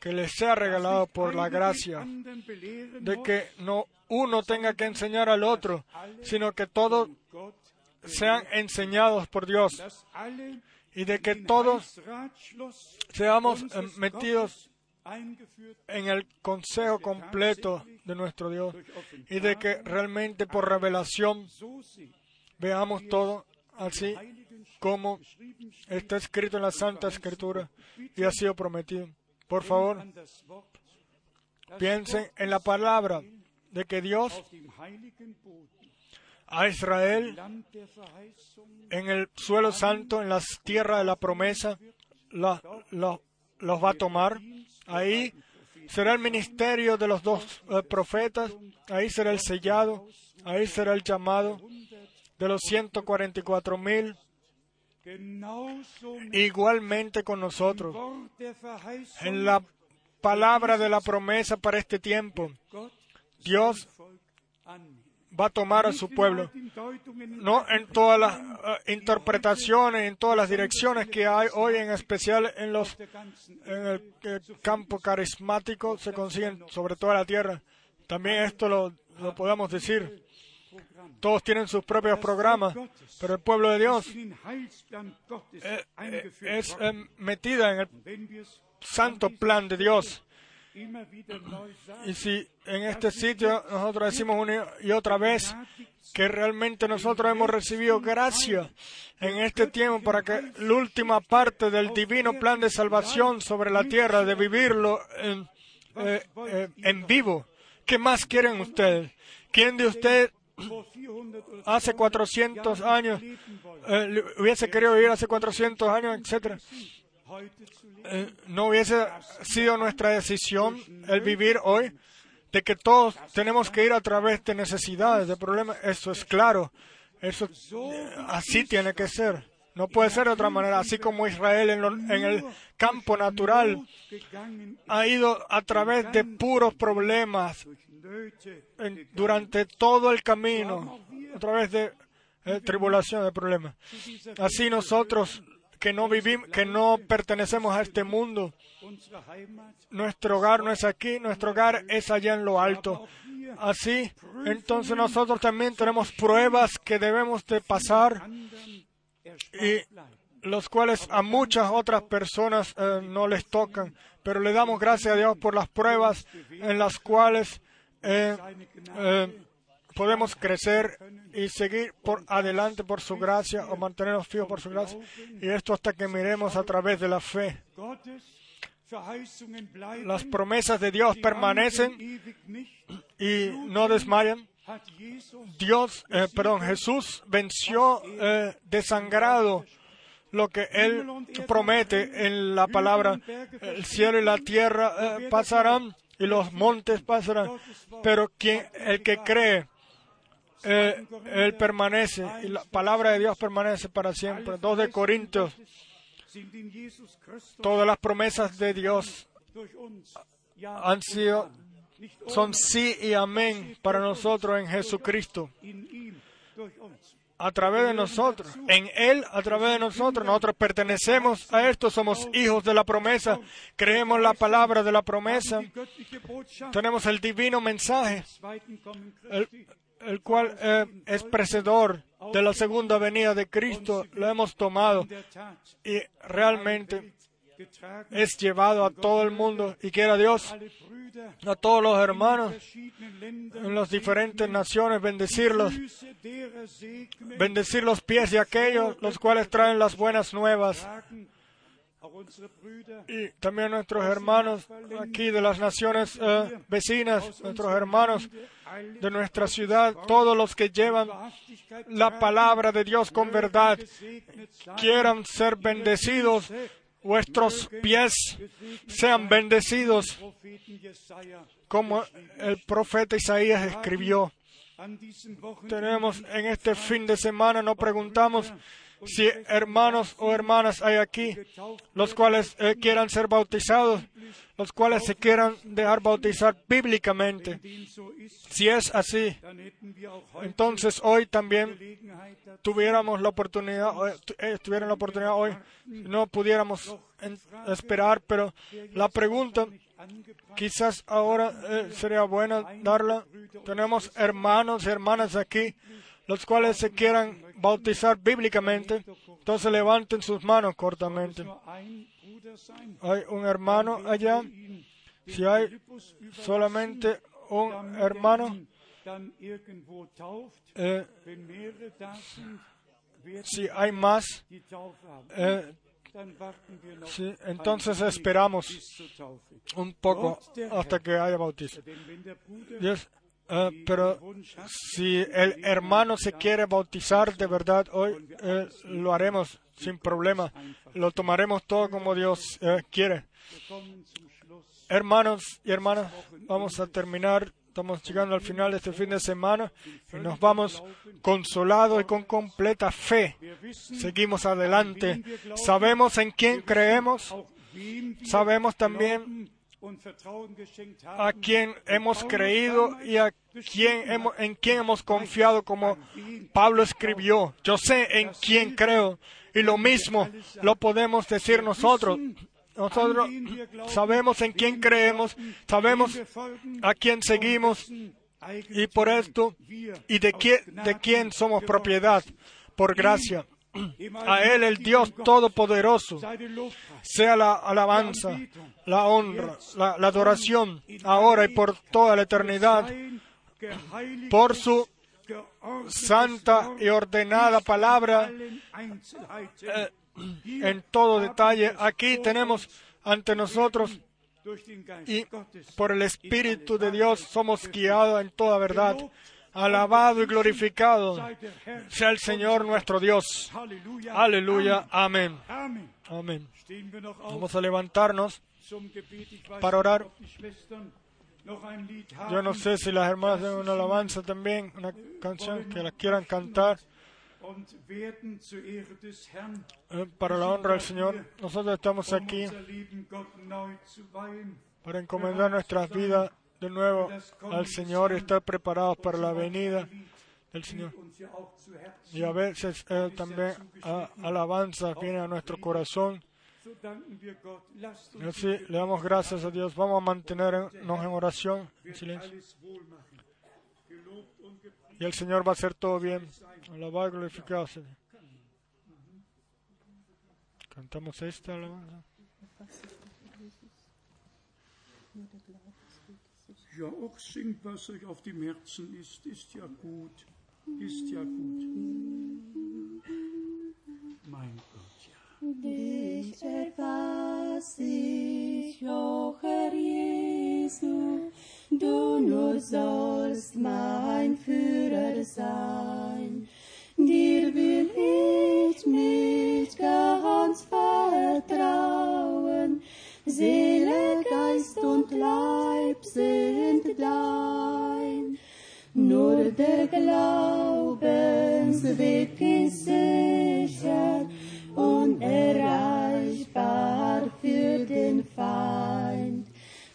que les sea regalado por la gracia, de que no uno tenga que enseñar al otro, sino que todos sean enseñados por Dios y de que todos seamos eh, metidos en el consejo completo de nuestro Dios y de que realmente por revelación veamos todo así como está escrito en la Santa Escritura y ha sido prometido. Por favor, piensen en la palabra de que Dios a Israel en el suelo santo, en las tierras de la promesa, la- la- los va a tomar. Ahí será el ministerio de los dos eh, profetas, ahí será el sellado, ahí será el llamado de los 144 mil, igualmente con nosotros. En la palabra de la promesa para este tiempo, Dios. Va a tomar a su pueblo. No en todas las eh, interpretaciones, en todas las direcciones que hay hoy, en especial en los en el campo carismático se consiguen sobre toda la tierra. También esto lo, lo podemos decir. Todos tienen sus propios programas, pero el pueblo de Dios eh, eh, es eh, metida en el santo plan de Dios. Y si en este sitio nosotros decimos una y otra vez que realmente nosotros hemos recibido gracia en este tiempo para que la última parte del divino plan de salvación sobre la tierra, de vivirlo en, eh, eh, en vivo. ¿Qué más quieren ustedes? ¿Quién de ustedes hace 400 años eh, hubiese querido vivir hace 400 años, etcétera? Eh, no hubiese sido nuestra decisión el vivir hoy de que todos tenemos que ir a través de necesidades, de problemas. Eso es claro. Eso eh, así tiene que ser. No puede ser de otra manera. Así como Israel en, el campo natural ha ido a través de puros problemas durante todo el camino, a través de eh, tribulación, de problemas. Así nosotros que no vivimos, que no pertenecemos a este mundo. Nuestro hogar no es aquí, nuestro hogar es allá en lo alto. Así, entonces nosotros también tenemos pruebas que debemos de pasar y los cuales a muchas otras personas eh, no les tocan. Pero le damos gracias a Dios por las pruebas en las cuales eh, eh, podemos crecer y seguir por adelante por su gracia o mantenernos fijos por su gracia. Y esto hasta que miremos a través de la fe. Las promesas de Dios permanecen y no desmayan. Dios, eh, perdón, Jesús venció eh, desangrado lo que Él promete en la palabra. El cielo y la tierra eh, pasarán y los montes pasarán, pero quien, el que cree, eh, Él permanece y la palabra de Dios permanece para siempre. 2 de Corintios, todas las promesas de Dios han sido, son sí y amén para nosotros en Jesucristo. a través de nosotros, en Él, a través de nosotros. Nosotros pertenecemos a esto, somos hijos de la promesa, creemos la palabra de la promesa, tenemos el divino mensaje. El cual eh, es precedor de la segunda venida de Cristo, lo hemos tomado y realmente es llevado a todo el mundo y quiera Dios a todos los hermanos en las diferentes naciones, bendecirlos, bendecir los pies de aquellos los cuales traen las buenas nuevas. Y también nuestros hermanos aquí de las naciones eh, vecinas, nuestros hermanos de nuestra ciudad, todos los que llevan la palabra de Dios con verdad, quieran ser bendecidos, vuestros pies sean bendecidos, como el profeta Isaías escribió. Tenemos en este fin de semana, nos preguntamos si hermanos o hermanas hay aquí, los cuales eh, quieran ser bautizados, los cuales se quieran dejar bautizar bíblicamente. Si es así, entonces hoy también tuviéramos la oportunidad, eh, eh, tuvieran la oportunidad hoy, no pudiéramos esperar, pero la pregunta quizás ahora eh, sería buena darla. Tenemos hermanos y hermanas aquí, los cuales se quieran bautizar bíblicamente, entonces levanten sus manos cortamente. Hay un hermano allá, si hay solamente un er hermano, eh, si hay más, eh, sí, entonces esperamos un poco hasta que haya Dios, eh, pero si el hermano se quiere bautizar de verdad hoy, eh, lo haremos sin problema. Lo tomaremos todo como Dios eh, quiere. Hermanos y hermanas, vamos a terminar. Estamos llegando al final de este fin de semana y nos vamos consolados y con completa fe. Seguimos adelante. Sabemos en quién creemos, sabemos también A quién hemos creído y a quién hemos, en quién hemos confiado, como Pablo escribió. Yo sé en quién creo y lo mismo lo podemos decir nosotros. Nosotros sabemos en quién creemos, sabemos a quién seguimos y por esto y de quién, de quién somos propiedad, por gracia. A Él, el Dios Todopoderoso, sea la alabanza, la honra, la, adoración, ahora y por toda la eternidad, por su santa y ordenada palabra eh, en todo detalle. Aquí tenemos ante nosotros y por el Espíritu de Dios somos guiados en toda verdad. Alabado y glorificado sea el Señor nuestro Dios. Aleluya. Amén. Amén. Vamos a levantarnos para orar. Yo no sé si las hermanas tienen una alabanza también, una canción que la quieran cantar eh, para la honra del Señor. Nosotros estamos um aquí para encomendar nuestras vidas de nuevo al Señor y estar preparados para la venida del Señor. Y a veces eh, también a- alabanza viene a nuestro corazón. Y así le damos gracias a Dios. Vamos a mantenernos en oración, en silencio. Y el Señor va a hacer todo bien. Alabado y glorificado. Cantamos esta alabanza. Ja, auch singt, was euch auf dem Herzen ist, ist ja gut. Ist ja gut. Mein Gott, ja. Dich erfass ich, o Herr Jesu, du nur sollst mein Führer sein. Dir will ich mich ganz vertrauen, Seele, Geist und Leib sind dein. Nur der Glaubensweg ist sicher, unerreichbar für den Feind.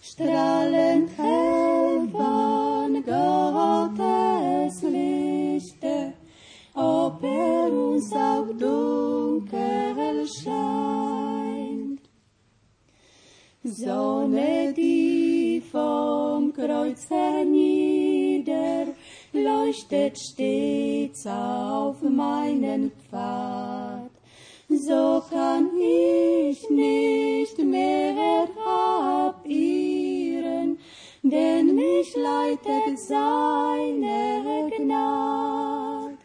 Strahlend hell von Gottes Lichte, ob er uns auch dunkel scheint. Sonne, die vom Kreuz hernieder, leuchtet stets auf meinen Pfad. So kann ich nicht mehr abirren, denn mich leitet seine Gnade.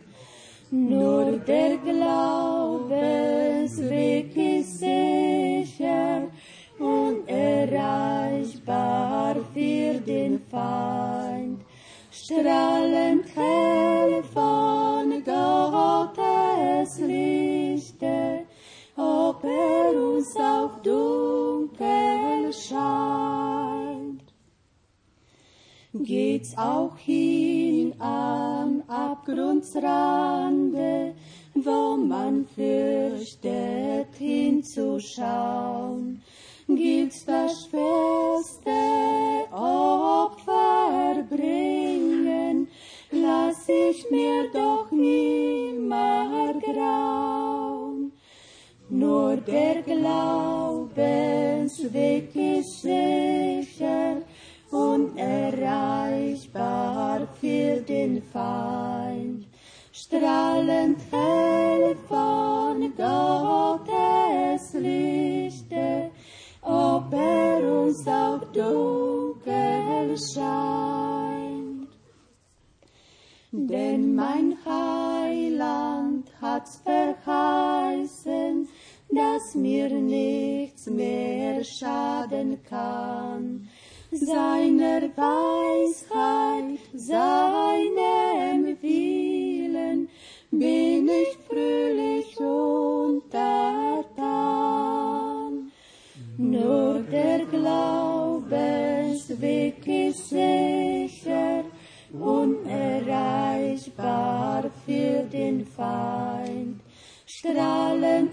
Nur der Glaubensweg ist sicher, unerreichbar für den Feind. Strahlend hell von Gottes Lichte, ob er uns auch dunkel scheint. Geht's auch hin am Abgrundsrande, wo man fürchtet hinzuschauen, gilt's das schwerste Opfer bringen, lass ich mir doch nimmer grauen. Nur der Glaubensweg ist sicher, unerreichbar für den Feind. Strahlend hell von Gottes Lichte, ob er uns auch dunkel scheint. Denn mein Heiland hat's verheißen, dass mir nichts mehr schaden kann. Seiner Weisheit, seinem Willen bin ich fröhlich untertan. Der Glaubensweg ist sicher, unerreichbar für den Feind. Strahlend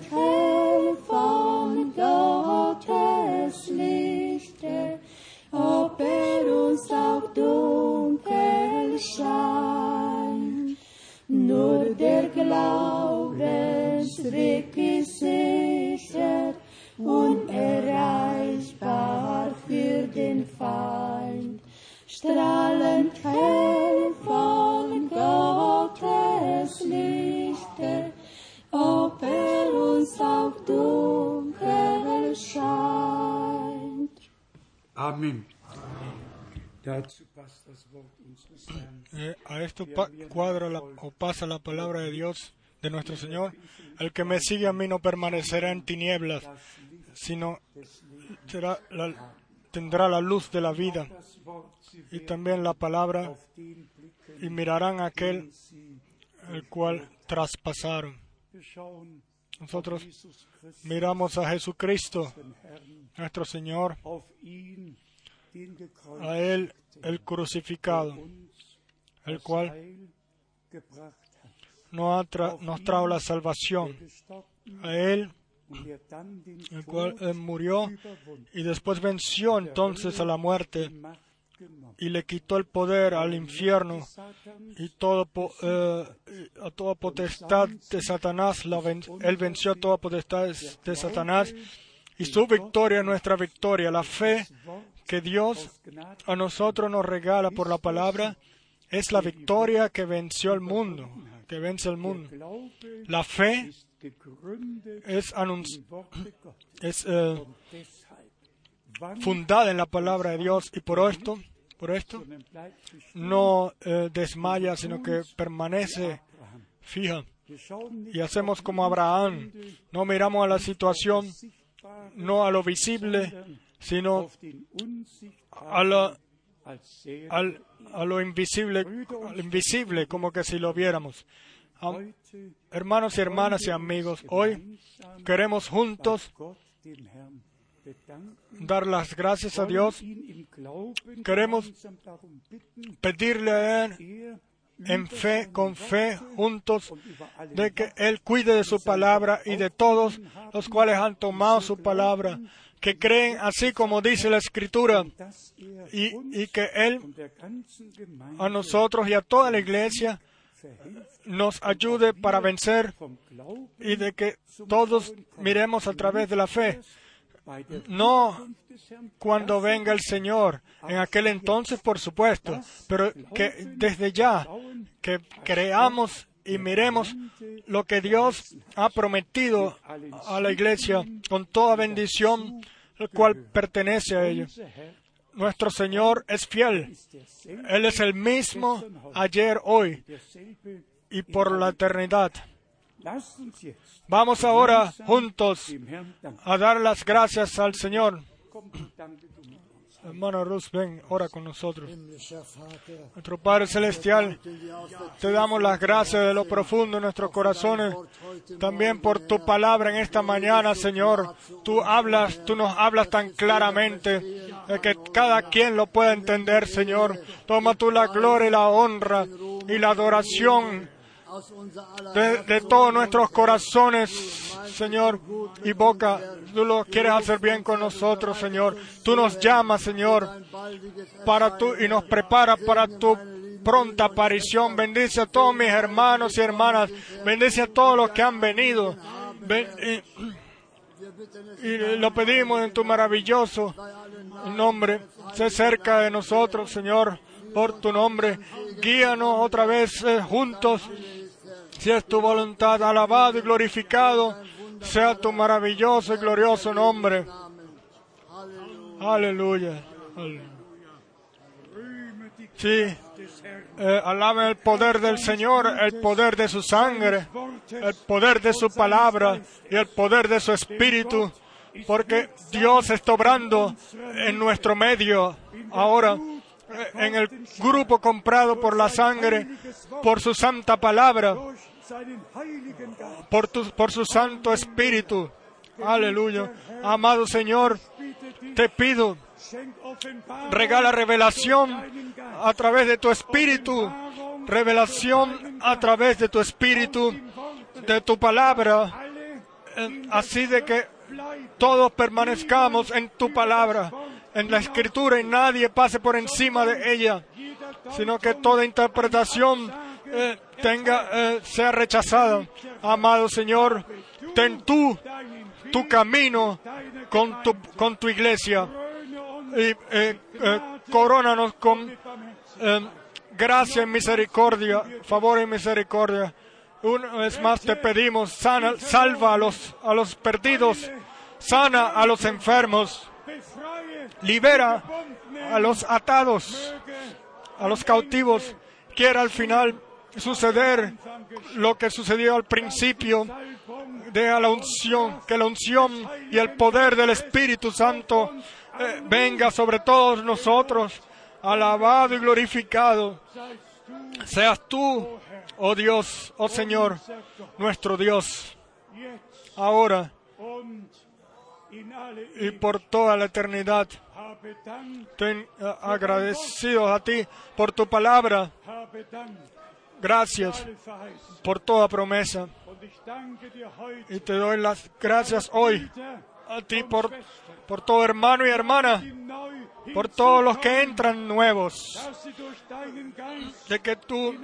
Eh, a esto pa- cuadra la- o pasa la palabra de Dios de nuestro Señor. El que me sigue a mí no permanecerá en tinieblas, sino será la- tendrá la luz de la vida. Y también la palabra, y mirarán a aquel el cual traspasaron. Nosotros miramos a Jesucristo, nuestro Señor, a Él el crucificado, el cual nos, tra- nos trajo la salvación, a Él el cual eh, murió y después venció entonces a la muerte, y le quitó el poder al infierno y todo, eh, a toda potestad de Satanás. La ven- él venció a toda potestad de Satanás y su victoria es nuestra victoria. La fe que Dios a nosotros nos regala por la palabra es la victoria que venció el mundo, que vence el mundo. La fe es, es eh, fundada en la palabra de Dios y por esto, por esto no eh, desmaya, sino que permanece fija. Y hacemos como Abraham, no miramos a la situación, no a lo visible, sino a, al- a lo invisible, al invisible, como que si lo viéramos. Hermanos y hermanas y amigos, hoy queremos juntos dar las gracias a Dios, Queremos pedirle a Él er en fe, con fe, juntos, de que Él cuide de su palabra y de todos los cuales han tomado su palabra, que creen así como dice la Escritura, y, y que Él a nosotros y a toda la iglesia nos ayude para vencer y de que todos miremos a través de la fe, no cuando venga el Señor, en aquel entonces por supuesto, pero que desde ya, que creamos y miremos lo que Dios ha prometido a la iglesia con toda bendición, el cual pertenece a ella. Nuestro Señor es fiel. Él es el mismo ayer, hoy y por la eternidad. Vamos ahora juntos a dar las gracias al Señor. Hermano Rus, ven, ora con nosotros. Nuestro Padre Celestial, te damos las gracias de lo profundo de nuestros corazones, también por tu palabra en esta mañana, Señor. Tú hablas, tú nos hablas tan claramente de que cada quien lo pueda entender, Señor. Toma tú la gloria y la honra y la adoración de, todos nuestros corazones, Señor, y boca. Tú lo quieres hacer bien con nosotros, Señor. Tú nos llamas, Señor, para tú y nos prepara para tu pronta aparición. Bendice a todos mis hermanos y hermanas. Bendice a todos los que han venido. Ven- y, y lo pedimos en tu maravilloso nombre. Sé cerca de nosotros, Señor, por tu nombre. Guíanos otra vez eh, juntos. Si es tu voluntad, alabado y glorificado sea tu maravilloso y glorioso nombre. Aleluya. Sí, eh, alaben el poder del Señor, el poder de su sangre, el poder de su palabra y el poder de su espíritu, porque Dios está obrando en nuestro medio ahora, eh, en el grupo comprado por la sangre, por su santa palabra, Por, tu- por su santo espíritu. Aleluya. Amado Señor, te pido, regala revelación a través de tu espíritu, revelación a través de tu espíritu, de tu palabra, así de que todos permanezcamos en tu palabra, en la escritura y nadie pase por encima de ella, sino que toda interpretación eh, tenga eh, sea rechazada. Amado Señor, ten tú tu camino con tu, con tu iglesia y eh, eh, corónanos con eh, gracia y misericordia, favor y misericordia. Una vez más te pedimos, sana, salva a los, a los perdidos, sana a los enfermos, libera a los atados, a los cautivos. Quiera al final suceder lo que sucedió al principio de la unción, que la unción y el poder del Espíritu Santo eh, venga sobre todos nosotros, alabado y glorificado. Seas tú, oh Dios, oh Señor, nuestro Dios, ahora y por toda la eternidad. Ten eh, agradecidos a ti por tu palabra. Gracias por toda promesa. Y te doy las gracias hoy a ti por, por todo hermano y hermana por todos los que entran nuevos, de que tú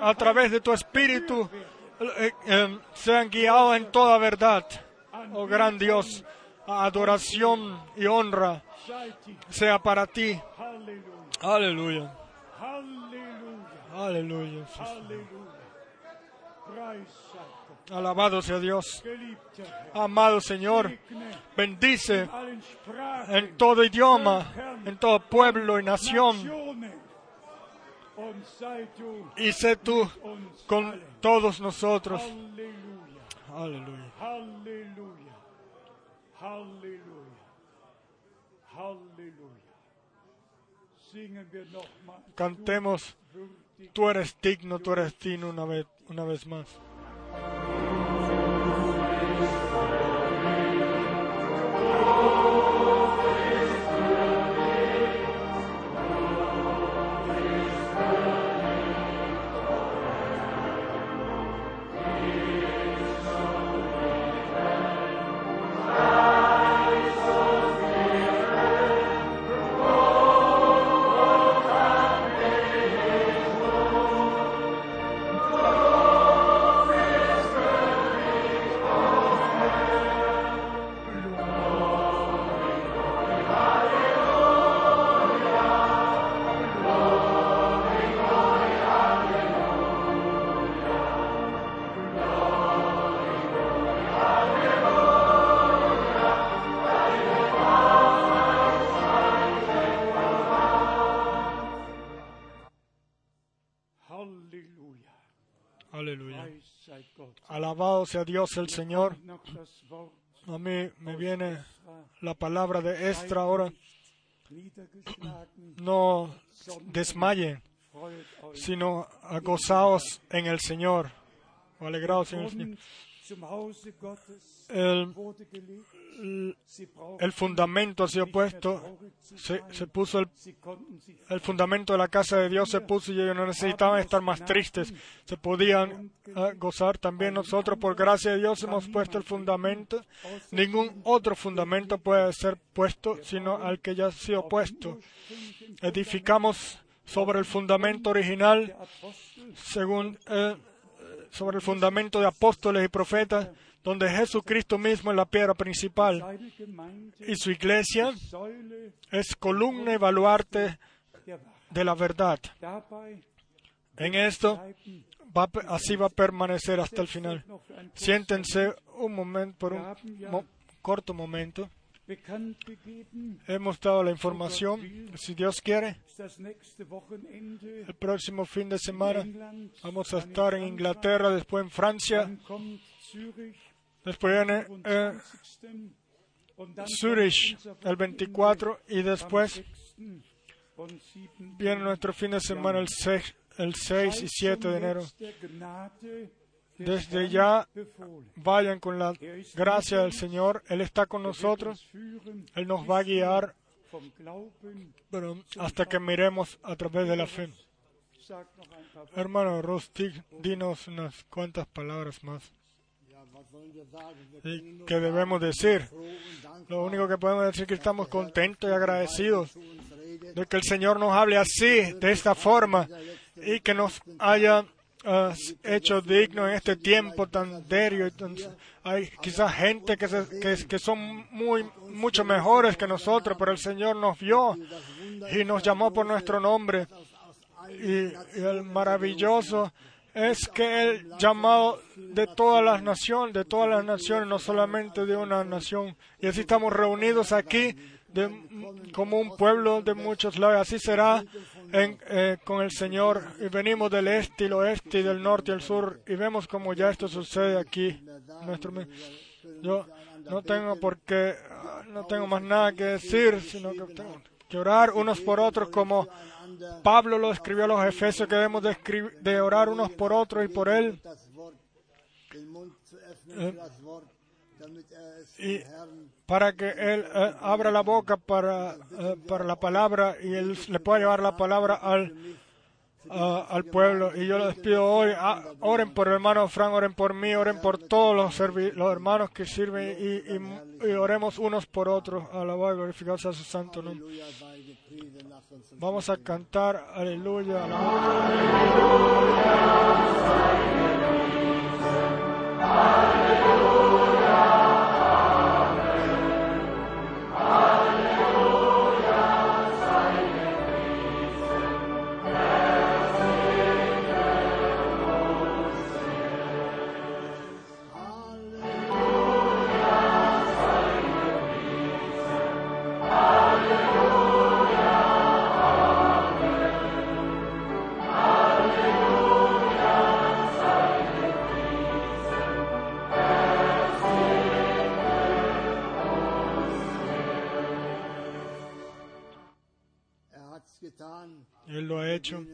a través de tu espíritu eh, eh, sean guiados en toda verdad. Oh gran Dios, adoración y honra sea para ti. Aleluya, aleluya. Alabado sea Dios. Amado Señor, bendice en todo idioma, en todo pueblo y nación, y sé tú con todos nosotros. Aleluya. Singen wir nochmal. Cantemos, tú eres digno, tú eres digno una vez, una vez más. Sea Dios el Señor. A mí me viene la palabra de Estra ahora. No desmayen, sino gozaos en el Señor. Alegraos en el Señor. El, el fundamento ha sido puesto, se, se puso el, el fundamento de la casa de Dios se puso y ellos no necesitaban estar más tristes, se podían ah, gozar. También nosotros, por gracia de Dios, hemos puesto el fundamento. Ningún otro fundamento puede ser puesto sino al que ya ha sido puesto. Edificamos sobre el fundamento original, según eh, sobre el fundamento de apóstoles y profetas, donde Jesucristo mismo es la piedra principal y su iglesia es columna y baluarte de la verdad. En esto, así va a permanecer hasta el final. Siéntense un momento, por un corto momento. Hemos dado la información. Si Dios quiere, el próximo fin de semana vamos a estar en Inglaterra, después en Francia, después viene eh, 24. und dann Zurich el 24 y después 6. und 7. viene nuestro fin de semana el 6, el 6 y 7 de enero. Desde ya vayan con la gracia del Señor. Él está con nosotros. Él nos va a guiar pero hasta que miremos a través de la fe. Hermano Rustig, dinos unas cuantas palabras más. ¿Y debemos decir? Lo único que podemos decir es que estamos contentos y agradecidos de que el Señor nos hable así, de esta forma, y que nos haya ah, hecho dignos en este tiempo tan serio. Hay quizás gente que, se- que son muy, mucho mejores que nosotros, pero el Señor nos vio y nos llamó por nuestro nombre. Y, y el maravilloso es que el llamado de todas las naciones, de todas las naciones, no solamente de una nación. Y así estamos reunidos aquí de- como un pueblo de muchos lados. Así será en, eh, con el Señor. Y venimos del este y el oeste y del norte y el sur. Y vemos como ya esto sucede aquí. Nuestro, yo no tengo por qué, no tengo más nada que decir, sino que tengo que orar unos por otros como Pablo lo escribió a los Efesios que debemos de, orar unos por otros y por él. es Y para que él eh, abra la boca para, eh, para la palabra y él le pueda llevar la palabra al, a- al pueblo. Y yo lo despido hoy. Ah, oren por el hermano Frank, oren por mí, oren por todos los, los hermanos que sirven y, oremos unos por otros. Alabar y glorificar sea su santo nombre. Vamos a cantar aleluya. alabamos. Er Alleluia. Él lo ha hecho.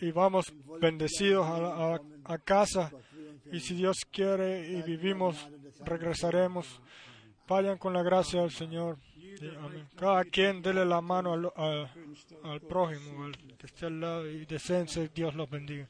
Y vamos bendecidos a, casa. Y si Dios quiere y vivimos, regresaremos. Vayan con la gracia del Señor. Cada quien dele la mano al prójimo, al que esté al lado y deseense. Dios los bendiga.